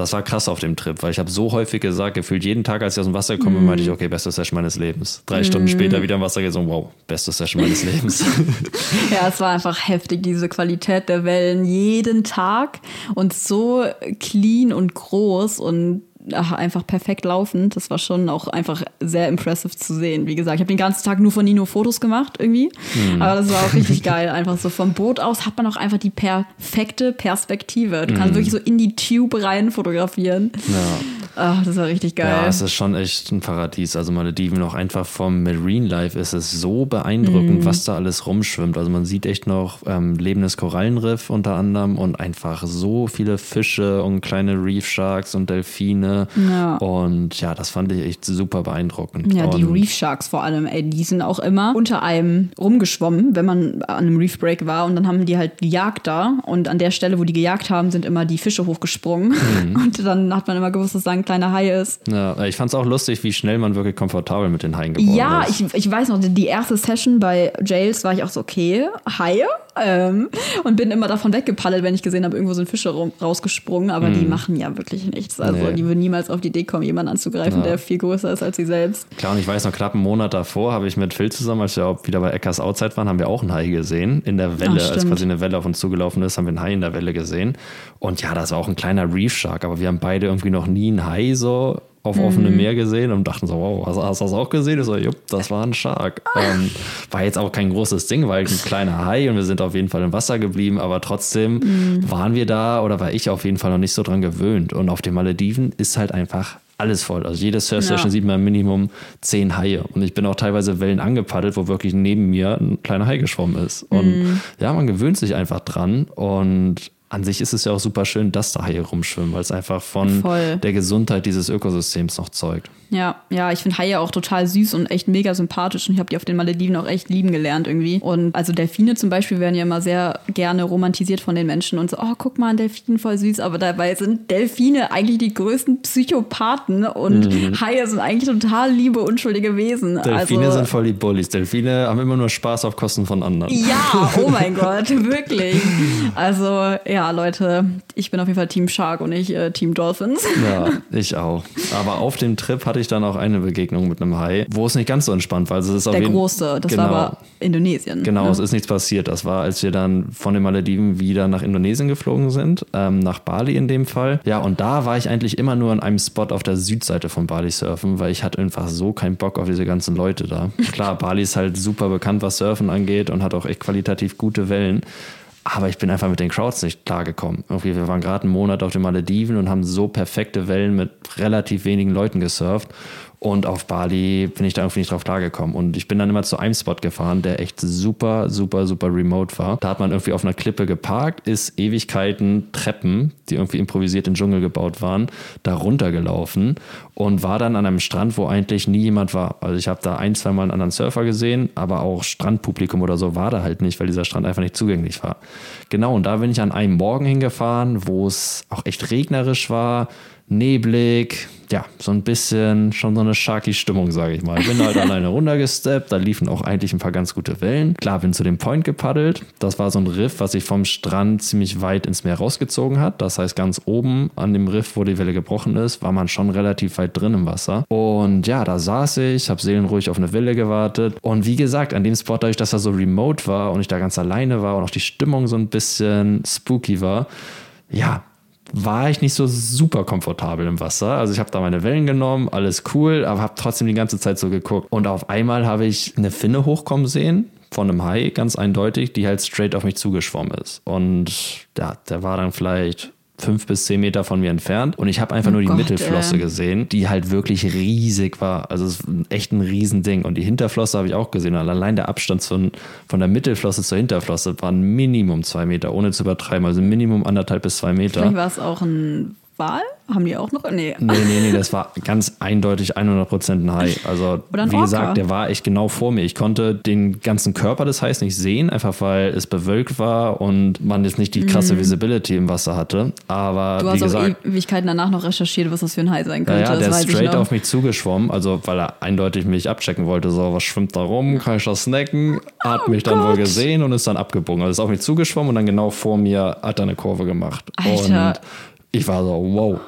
das war krass auf dem Trip, weil ich habe so häufig gesagt, gefühlt jeden Tag, als ich aus dem Wasser komme, mm. meinte ich, okay, beste Session meines Lebens. Drei mm. Stunden später wieder im Wasser so, wow, beste Session meines Lebens. ja, es war einfach heftig, diese Qualität der Wellen jeden Tag und so clean und groß und ach, einfach perfekt laufend. Das war schon auch einfach sehr impressive zu sehen. Wie gesagt, ich habe den ganzen Tag nur von Nino Fotos gemacht irgendwie. Mhm. Aber das war auch richtig geil. Einfach so vom Boot aus hat man auch einfach die perfekte Perspektive. Du kannst mhm. wirklich so in die Tube rein fotografieren. Ja. Ach, das war richtig geil. Ja, es ist schon echt ein Paradies. Also Malediven auch einfach vom Marine Life ist es so beeindruckend, mhm. was da alles rumschwimmt. Also man sieht echt noch ähm, lebendes Korallenriff unter anderem und einfach so viele Fische und kleine Reef Sharks und Delfine. Ja. Und ja, das fand ich echt super beeindruckend. Ja, und die Reef Sharks vor allem, ey, die sind auch immer unter einem rumgeschwommen, wenn man an einem Reef Break war und dann haben die halt gejagt da und an der Stelle, wo die gejagt haben, sind immer die Fische hochgesprungen mhm. und dann hat man immer gewusst, dass da ein kleiner Hai ist. Ja, ich fand es auch lustig, wie schnell man wirklich komfortabel mit den Haien geworden ja, ist. Ja, ich, ich weiß noch, die erste Session bei Jails war ich auch so, okay, Haie? Ähm, und bin immer davon weggepaddelt, wenn ich gesehen habe, irgendwo sind Fische rausgesprungen, aber mm. die mhm. machen ja wirklich nichts. Also nee. die würden niemals auf die Idee kommen, jemanden anzugreifen, ja. der viel größer ist als sie selbst. Klar, und ich weiß noch, knapp einen Monat davor habe ich mit Phil zusammen, als wir auch wieder bei Eckers Outside waren, haben wir auch einen Hai gesehen. In der Welle, Ach, als quasi eine Welle auf uns zugelaufen ist, haben wir einen Hai in der Welle gesehen. Und ja, das war auch ein kleiner Reef Shark, aber wir haben beide irgendwie noch nie einen Hai so auf mhm. offenem Meer gesehen und dachten so, wow, hast, hast du das auch gesehen? Ich so, jupp, das war ein Shark. Ähm, war jetzt auch kein großes Ding, weil ein kleiner Hai und wir sind auf jeden Fall im Wasser geblieben, aber trotzdem mhm. waren wir da oder war ich auf jeden Fall noch nicht so dran gewöhnt. Und auf den Malediven ist halt einfach alles voll. Also jede Surf-Session ja. sieht man Minimum zehn Haie. Und ich bin auch teilweise Wellen angepaddelt, wo wirklich neben mir ein kleiner Hai geschwommen ist. Und mhm. ja, man gewöhnt sich einfach dran. Und an sich ist es ja auch super schön, dass da Haie rumschwimmen, weil es einfach von Voll. der Gesundheit dieses Ökosystems noch zeugt. Ja, ja, ich finde Haie auch total süß und echt mega sympathisch und ich habe die auf den Malediven auch echt lieben gelernt irgendwie. Und also Delfine zum Beispiel werden ja immer sehr gerne romantisiert von den Menschen und so, oh, guck mal, ein Delfin voll süß, aber dabei sind Delfine eigentlich die größten Psychopathen und Haie sind eigentlich total liebe, unschuldige Wesen. Mhm. Delfine also, sind voll die Bullies. Delfine haben immer nur Spaß auf Kosten von anderen. Ja, oh mein Gott, wirklich. Also, ja, Leute, ich bin auf jeden Fall Team Shark und nicht äh, Team Dolphins. Ja, ich auch. Aber auf dem Trip hatte ich dann auch eine Begegnung mit einem Hai, wo es nicht ganz so entspannt war. Also es ist Der jeden- große, das genau. war aber Indonesien. Genau, ne? es ist nichts passiert. Das war, als wir dann von den Malediven wieder nach Indonesien geflogen sind, ähm, nach Bali in dem Fall. Ja, und da war ich eigentlich immer nur an einem Spot auf der Südseite von Bali surfen, weil ich hatte einfach so keinen Bock auf diese ganzen Leute da. Klar, Bali ist halt super bekannt, was Surfen angeht und hat auch echt qualitativ gute Wellen. Aber ich bin einfach mit den Crowds nicht klargekommen. Irgendwie, wir waren gerade einen Monat auf den Malediven und haben so perfekte Wellen mit relativ wenigen Leuten gesurft. Und auf Bali bin ich da irgendwie nicht drauf klargekommen. Und ich bin dann immer zu einem Spot gefahren, der echt super, super, super remote war. Da hat man irgendwie auf einer Klippe geparkt, ist Ewigkeiten Treppen, die irgendwie improvisiert im Dschungel gebaut waren, da runtergelaufen und war dann an einem Strand, wo eigentlich nie jemand war. Also ich habe da ein, zwei Mal einen anderen Surfer gesehen, aber auch Strandpublikum oder so war da halt nicht, weil dieser Strand einfach nicht zugänglich war. Genau, und da bin ich an einem Morgen hingefahren, wo es auch echt regnerisch war, neblig, ja, so ein bisschen schon so eine Sharky-Stimmung, sage ich mal. Ich bin halt alleine runtergesteppt, da liefen auch eigentlich ein paar ganz gute Wellen. Klar, bin zu dem Point gepaddelt. Das war so ein Riff, was sich vom Strand ziemlich weit ins Meer rausgezogen hat. Das heißt, ganz oben an dem Riff, wo die Welle gebrochen ist, war man schon relativ weit drin im Wasser. Und ja, da saß ich, habe seelenruhig auf eine Welle gewartet. Und wie gesagt, an dem Spot, dadurch, dass er so remote war und ich da ganz alleine war und auch die Stimmung so ein bisschen spooky war, ja, war ich nicht so super komfortabel im Wasser. Also ich habe da meine Wellen genommen, alles cool, aber habe trotzdem die ganze Zeit so geguckt. Und auf einmal habe ich eine Finne hochkommen sehen von einem Hai, ganz eindeutig, die halt straight auf mich zugeschwommen ist. Und ja, der war dann vielleicht fünf bis zehn Meter von mir entfernt und ich habe einfach Oh nur die Gott, Mittelflosse ey. gesehen, die halt wirklich riesig war. Also es ist echt ein Riesending. Und die Hinterflosse habe ich auch gesehen. Und allein der Abstand von, von der Mittelflosse zur Hinterflosse war ein Minimum zwei Meter, ohne zu übertreiben. Also Minimum anderthalb bis zwei Meter. Vielleicht war es auch ein Wal? Haben die auch noch? Nee. Nee, nee, nee, das war ganz eindeutig 100% ein Hai. Also, wie gesagt, der war echt genau vor mir. Ich konnte den ganzen Körper des Hais nicht sehen, einfach weil es bewölkt war und man jetzt nicht die krasse Visibility im Wasser hatte. Aber Mhm. Du wie hast auch gesagt, Ewigkeiten danach noch recherchiert, was das für ein Hai sein könnte. ja, der ist straight auf mich zugeschwommen, also weil er eindeutig mich abchecken wollte, so, was schwimmt da rum, kann ich das snacken? Hat mich dann wohl Oh Gott. gesehen und ist dann abgebogen. Also ist auf mich zugeschwommen und dann genau vor mir hat er eine Kurve gemacht. Alter. Und ich war so, wow.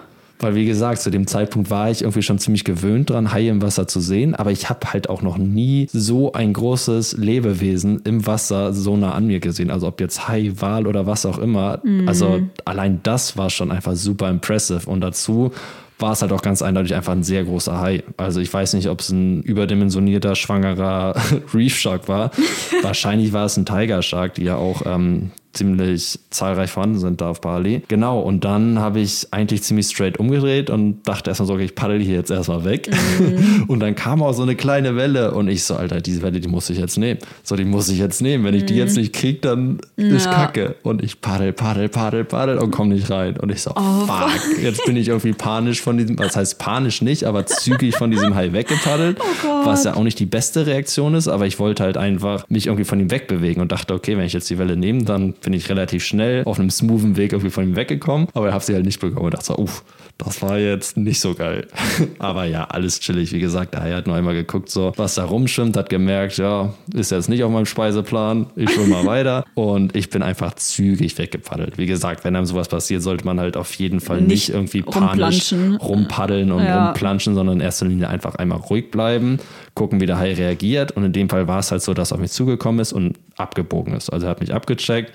Weil wie gesagt, zu dem Zeitpunkt war ich irgendwie schon ziemlich gewöhnt dran, Haie im Wasser zu sehen, aber ich habe halt auch noch nie so ein großes Lebewesen im Wasser so nah an mir gesehen. Also ob jetzt Hai, Wal oder was auch immer. Also allein das war schon einfach super impressive. Und dazu war es halt auch ganz eindeutig einfach ein sehr großer Hai. Also ich weiß nicht, ob es ein überdimensionierter, schwangerer Reef Shark war. Wahrscheinlich war es ein Tiger Shark, die ja auch ähm, ziemlich zahlreich vorhanden sind da auf Bali. Genau, und dann habe ich eigentlich ziemlich straight umgedreht und dachte erstmal so, okay, ich paddel hier jetzt erstmal weg. Und dann kam auch so eine kleine Welle und ich so, Alter, diese Welle, die muss ich jetzt nehmen. So, die muss ich jetzt nehmen. Wenn ich die jetzt nicht kriege, dann ist Ja. Kacke. Und ich paddel, paddel, paddel, paddel und komme nicht rein. Und ich so, fuck, jetzt bin ich irgendwie panisch von diesem, was heißt panisch nicht, aber zügig von diesem Hai weggepaddelt. was ja auch nicht die beste Reaktion ist, aber ich wollte halt einfach mich irgendwie von ihm wegbewegen und dachte, okay, wenn ich jetzt die Welle nehme, dann bin ich relativ schnell auf einem smoothen Weg irgendwie von ihm weggekommen. Aber ich habe sie halt nicht bekommen und dachte so, uff, das war jetzt nicht so geil. aber ja, alles chillig. Wie gesagt, der Hai hat nur einmal geguckt, so, was da rumschwimmt, hat gemerkt, ja, ist jetzt nicht auf meinem Speiseplan, ich schwimme mal weiter. Und ich bin einfach zügig weggepaddelt. Wie gesagt, wenn einem sowas passiert, sollte man halt auf jeden Fall nicht, Nicht irgendwie panisch rumpaddeln und Ja. rumplanschen, sondern in erster Linie einfach einmal ruhig bleiben, gucken, wie der Hai reagiert. Und in dem Fall war es halt so, dass er auf mich zugekommen ist und abgebogen ist. Also er hat mich abgecheckt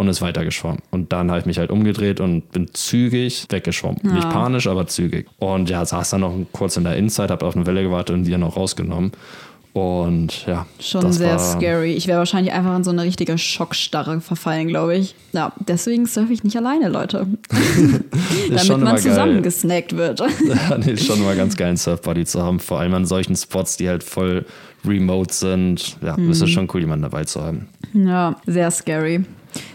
und ist weitergeschwommen. Und dann habe ich mich halt umgedreht und bin zügig weggeschwommen. Nicht panisch, aber zügig. Und ja, saß dann noch kurz in der Inside, habe auf eine Welle gewartet und die dann noch rausgenommen. Und ja, Schon sehr scary. Ich wäre wahrscheinlich einfach in so eine richtige Schockstarre verfallen, glaube ich. Ja, deswegen surfe ich nicht alleine, Leute. Ist Damit man immer zusammen geil. gesnackt wird. Ja, nee, ist schon mal ganz geil, einen Surfbuddy zu haben. Vor allem an solchen Spots, die halt voll remote sind. Ja, ist Mhm. es schon cool, jemanden dabei zu haben. ja, sehr scary.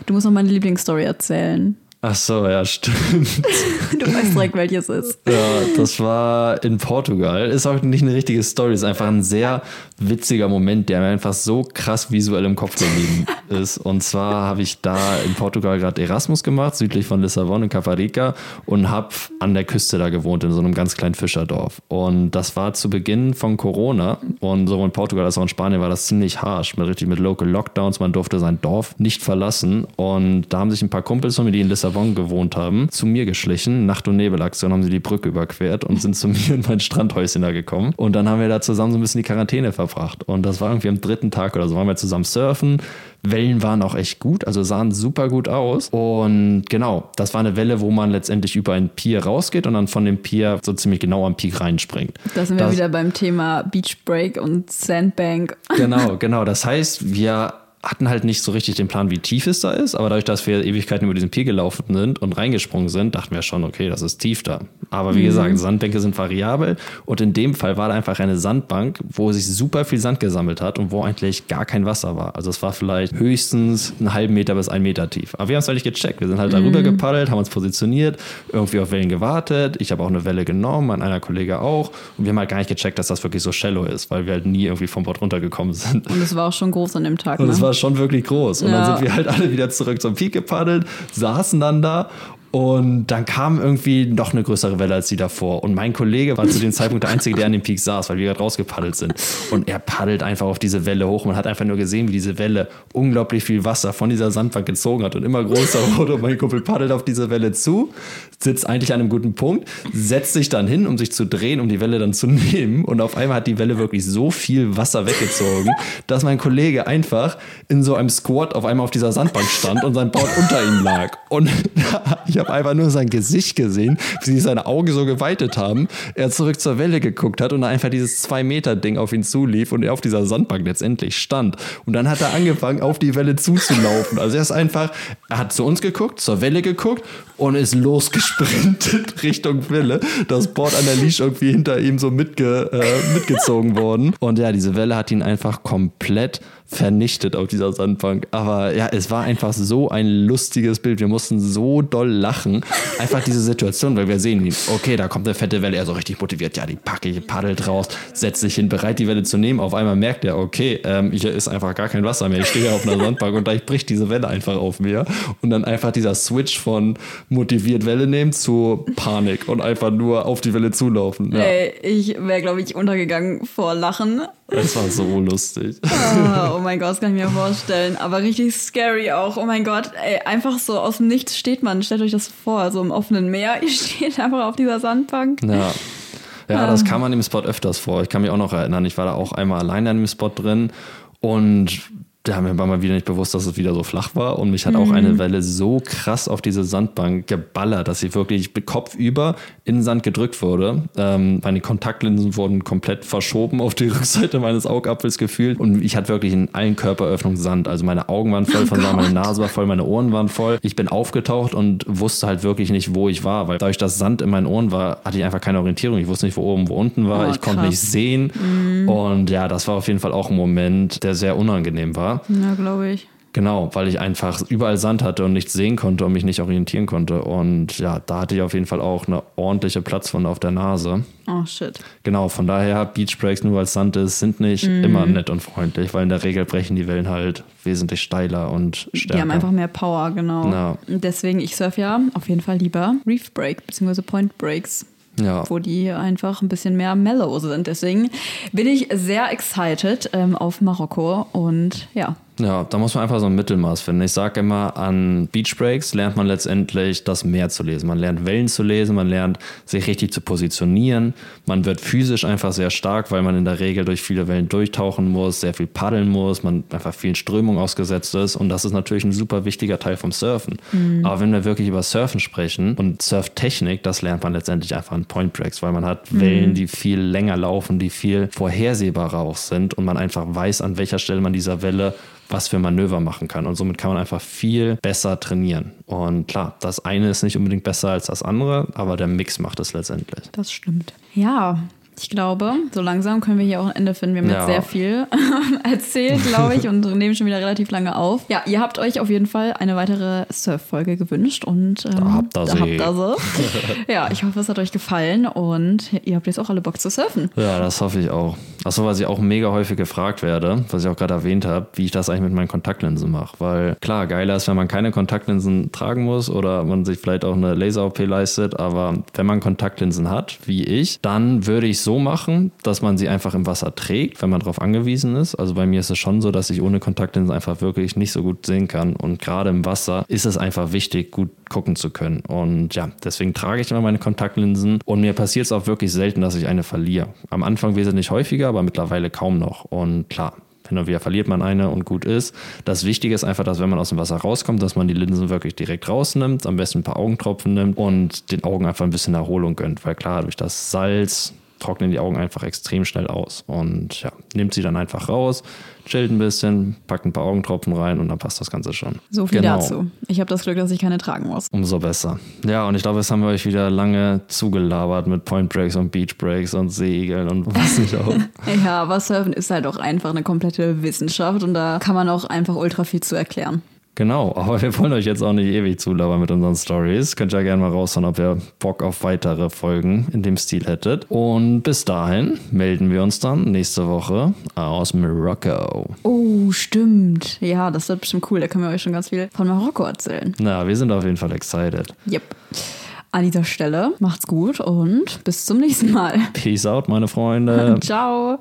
Du musst noch meine Lieblingsstory erzählen. Ach so, ja, stimmt. Du weißt direkt, welches ist. Ja, das war in Portugal. Ist auch nicht eine richtige Story, ist einfach ein sehr witziger Moment, der mir einfach so krass visuell im Kopf geblieben ist. Und zwar habe ich da in Portugal gerade Erasmus gemacht, südlich von Lissabon in Caparica und habe an der Küste da gewohnt, in so einem ganz kleinen Fischerdorf. Und das war zu Beginn von Corona und sowohl in Portugal als auch in Spanien war das ziemlich harsch, mit richtig mit Local Lockdowns. Man durfte sein Dorf nicht verlassen. Und da haben sich ein paar Kumpels von mir, die in Lissabon gewohnt haben, zu mir geschlichen. Nacht- und Nebelaktion haben sie die Brücke überquert und sind zu mir in mein Strandhäuschen da gekommen. Und dann haben wir da zusammen so ein bisschen die Quarantäne verbracht. Und das war irgendwie am dritten Tag oder so, waren wir zusammen surfen. Wellen waren auch echt gut, also sahen super gut aus. Und genau, das war eine Welle, wo man letztendlich über ein Pier rausgeht und dann von dem Pier so ziemlich genau am Peak reinspringt. Da sind wir Das- wieder beim Thema Beach Break und Sandbank. Genau, genau. Das heißt, wir hatten halt nicht so richtig den Plan, wie tief es da ist, aber dadurch, dass wir Ewigkeiten über diesen Pier gelaufen sind und reingesprungen sind, dachten wir schon, okay, das ist tief da. Aber wie gesagt, Sandbänke sind variabel und in dem Fall war da einfach eine Sandbank, wo sich super viel Sand gesammelt hat und wo eigentlich gar kein Wasser war. Also es war vielleicht höchstens einen halben Meter bis einen Meter tief. Aber wir haben es halt nicht gecheckt. Wir sind halt darüber gepaddelt, haben uns positioniert, irgendwie auf Wellen gewartet. Ich habe auch eine Welle genommen, mein einer Kollege auch. Und wir haben halt gar nicht gecheckt, dass das wirklich so shallow ist, weil wir halt nie irgendwie vom Bord runtergekommen sind. Und es war auch schon groß an dem Tag. Und ne? Schon wirklich groß. Und Ja. dann sind wir halt alle wieder zurück zum Peak gepaddelt, saßen dann da. Und dann kam irgendwie noch eine größere Welle als die davor. Und mein Kollege war zu dem Zeitpunkt der Einzige, der an dem Peak saß, weil wir gerade rausgepaddelt sind. Und er paddelt einfach auf diese Welle hoch. Man hat einfach nur gesehen, wie diese Welle unglaublich viel Wasser von dieser Sandbank gezogen hat und immer größer wurde. Und mein Kumpel paddelt auf diese Welle zu, sitzt eigentlich an einem guten Punkt, setzt sich dann hin, um sich zu drehen, um die Welle dann zu nehmen. Und auf einmal hat die Welle wirklich so viel Wasser weggezogen, dass mein Kollege einfach in so einem Squat auf einmal auf dieser Sandbank stand und sein Board unter ihm lag. Und ich habe einfach nur sein Gesicht gesehen, wie sich seine Augen so geweitet haben. Er zurück zur Welle geguckt hat und einfach dieses 2-Meter-Ding auf ihn zulief und er auf dieser Sandbank letztendlich stand. Und dann hat er angefangen, auf die Welle zuzulaufen. Also er ist einfach, er hat zu uns geguckt, zur Welle geguckt und ist losgesprintet Richtung Welle. Das Board an der Leash irgendwie hinter ihm so mitge, äh, mitgezogen worden. Und ja, diese Welle hat ihn einfach komplett vernichtet auf dieser Sandbank. Aber ja, es war einfach so ein lustiges Bild. Wir mussten so doll lachen. Einfach diese Situation, weil wir sehen okay, da kommt eine fette Welle, er so richtig motiviert, ja, die packe ich, paddelt raus, setzt sich hin, bereit, die Welle zu nehmen. Auf einmal merkt er, okay, ähm, hier ist einfach gar kein Wasser mehr. Ich stehe auf einer Sandbank und gleich bricht diese Welle einfach auf mir. Und dann einfach dieser Switch von motiviert Welle nehmen zu Panik und einfach nur auf die Welle zulaufen. Ja, Ey, ich wäre, glaube ich, untergegangen vor Lachen. Es war so lustig. Ah, oh mein Gott, das kann ich mir vorstellen. Aber richtig scary auch. Oh mein Gott, ey, einfach so aus dem Nichts steht man. Stellt euch das vor, so im offenen Meer. Ihr steht einfach auf dieser Sandbank. Ja. Ja, das kam an dem Spot öfters vor. Ich kann mich auch noch erinnern, ich war da auch einmal alleine an dem Spot drin und da mir war mal wieder nicht bewusst, dass es wieder so flach war und mich hat auch eine Welle so krass auf diese Sandbank geballert, dass sie wirklich kopfüber in den Sand gedrückt wurde. Ähm, meine Kontaktlinsen wurden komplett verschoben auf die Rückseite meines Augapfels gefühlt und ich hatte wirklich in allen Körperöffnungen Sand. Also meine Augen waren voll von Sand, meine Nase war voll, meine Ohren waren voll. Ich bin aufgetaucht und wusste halt wirklich nicht, wo ich war, weil dadurch, dass Sand in meinen Ohren war, hatte ich einfach keine Orientierung. Ich wusste nicht, wo oben, wo unten war. Oh, ich konnte nicht sehen. Und ja, das war auf jeden Fall auch ein Moment, der sehr unangenehm war. Ja, glaube ich. Genau, weil ich einfach überall Sand hatte und nichts sehen konnte und mich nicht orientieren konnte. Und ja, da hatte ich auf jeden Fall auch eine ordentliche Platzwunde auf der Nase. Oh shit. Genau, von daher, Beach Breaks, nur weil es Sand ist, sind nicht Mhm. immer nett und freundlich, weil in der Regel brechen die Wellen halt wesentlich steiler und stärker. Die haben einfach mehr Power, genau. Ja. Deswegen, ich surf ja auf jeden Fall lieber Reef Break bzw. Point Breaks. Ja. wo die einfach ein bisschen mehr mellow sind. Deswegen bin ich sehr excited ähm, auf Marokko und ja, Ja, da muss man einfach so ein Mittelmaß finden. Ich sage immer, an Beach Breaks lernt man letztendlich das Meer zu lesen. Man lernt Wellen zu lesen, man lernt sich richtig zu positionieren. Man wird physisch einfach sehr stark, weil man in der Regel durch viele Wellen durchtauchen muss, sehr viel paddeln muss, man einfach vielen Strömungen ausgesetzt ist. Und das ist natürlich ein super wichtiger Teil vom Surfen. Aber wenn wir wirklich über Surfen sprechen und Surftechnik, das lernt man letztendlich einfach an Point Breaks, weil man hat Wellen, die viel länger laufen, die viel vorhersehbarer auch sind und man einfach weiß, an welcher Stelle man dieser Welle was für Manöver machen kann. Und somit kann man einfach viel besser trainieren. Und klar, das eine ist nicht unbedingt besser als das andere, aber der Mix macht es letztendlich. das stimmt. Ja, Ich glaube, so langsam können wir hier auch ein Ende finden. Wir haben Ja. jetzt sehr viel erzählt, glaube ich, und nehmen schon wieder relativ lange auf. Ja, ihr habt euch auf jeden Fall eine weitere Surf-Folge gewünscht und ähm, Da habt ihr da sie. habt ihr sie. ja, ich hoffe, es hat euch gefallen und ihr habt jetzt auch alle Bock zu surfen. Ja, das hoffe ich auch. Achso, was ich auch mega häufig gefragt werde, was ich auch gerade erwähnt habe, wie ich das eigentlich mit meinen Kontaktlinsen mache. Weil klar, geiler ist, wenn man keine Kontaktlinsen tragen muss oder man sich vielleicht auch eine Laser-OP leistet, aber wenn man Kontaktlinsen hat, wie ich, dann würde ich so machen, dass man sie einfach im Wasser trägt, wenn man darauf angewiesen ist. Also bei mir ist es schon so, dass ich ohne Kontaktlinsen einfach wirklich nicht so gut sehen kann. Und gerade im Wasser ist es einfach wichtig, gut gucken zu können. Und ja, deswegen trage ich immer meine Kontaktlinsen. Und mir passiert es auch wirklich selten, dass ich eine verliere. Am Anfang wesentlich häufiger, aber mittlerweile kaum noch. Und klar, hin und wieder verliert man eine und gut ist. Das Wichtige ist einfach, dass wenn man aus dem Wasser rauskommt, dass man die Linsen wirklich direkt rausnimmt, am besten ein paar Augentropfen nimmt und den Augen einfach ein bisschen Erholung gönnt. Weil klar, durch das Salz trocknen die Augen einfach extrem schnell aus. Und ja, nimmt sie dann einfach raus, chillt ein bisschen, packt ein paar Augentropfen rein und dann passt das Ganze schon. So viel Genau. dazu. Ich habe das Glück, dass ich keine tragen muss. Umso besser. Ja, und ich glaube, jetzt haben wir euch wieder lange zugelabert mit Point Breaks und Beach Breaks und Segeln und was nicht auch. Ja, aber Surfen ist halt auch einfach eine komplette Wissenschaft und da kann man auch einfach ultra viel zu erklären. Genau, aber wir wollen euch jetzt auch nicht ewig zulabern mit unseren Stories. Könnt ja gerne mal raushauen, ob ihr Bock auf weitere Folgen in dem Stil hättet. Und bis dahin melden wir uns dann nächste Woche aus Morocco. Oh, stimmt. Ja, das wird bestimmt cool. Da können wir euch schon ganz viel von Marokko erzählen. Na, wir sind auf jeden Fall excited. Yep. An dieser Stelle macht's gut und bis zum nächsten Mal. Peace out, meine Freunde. Ciao.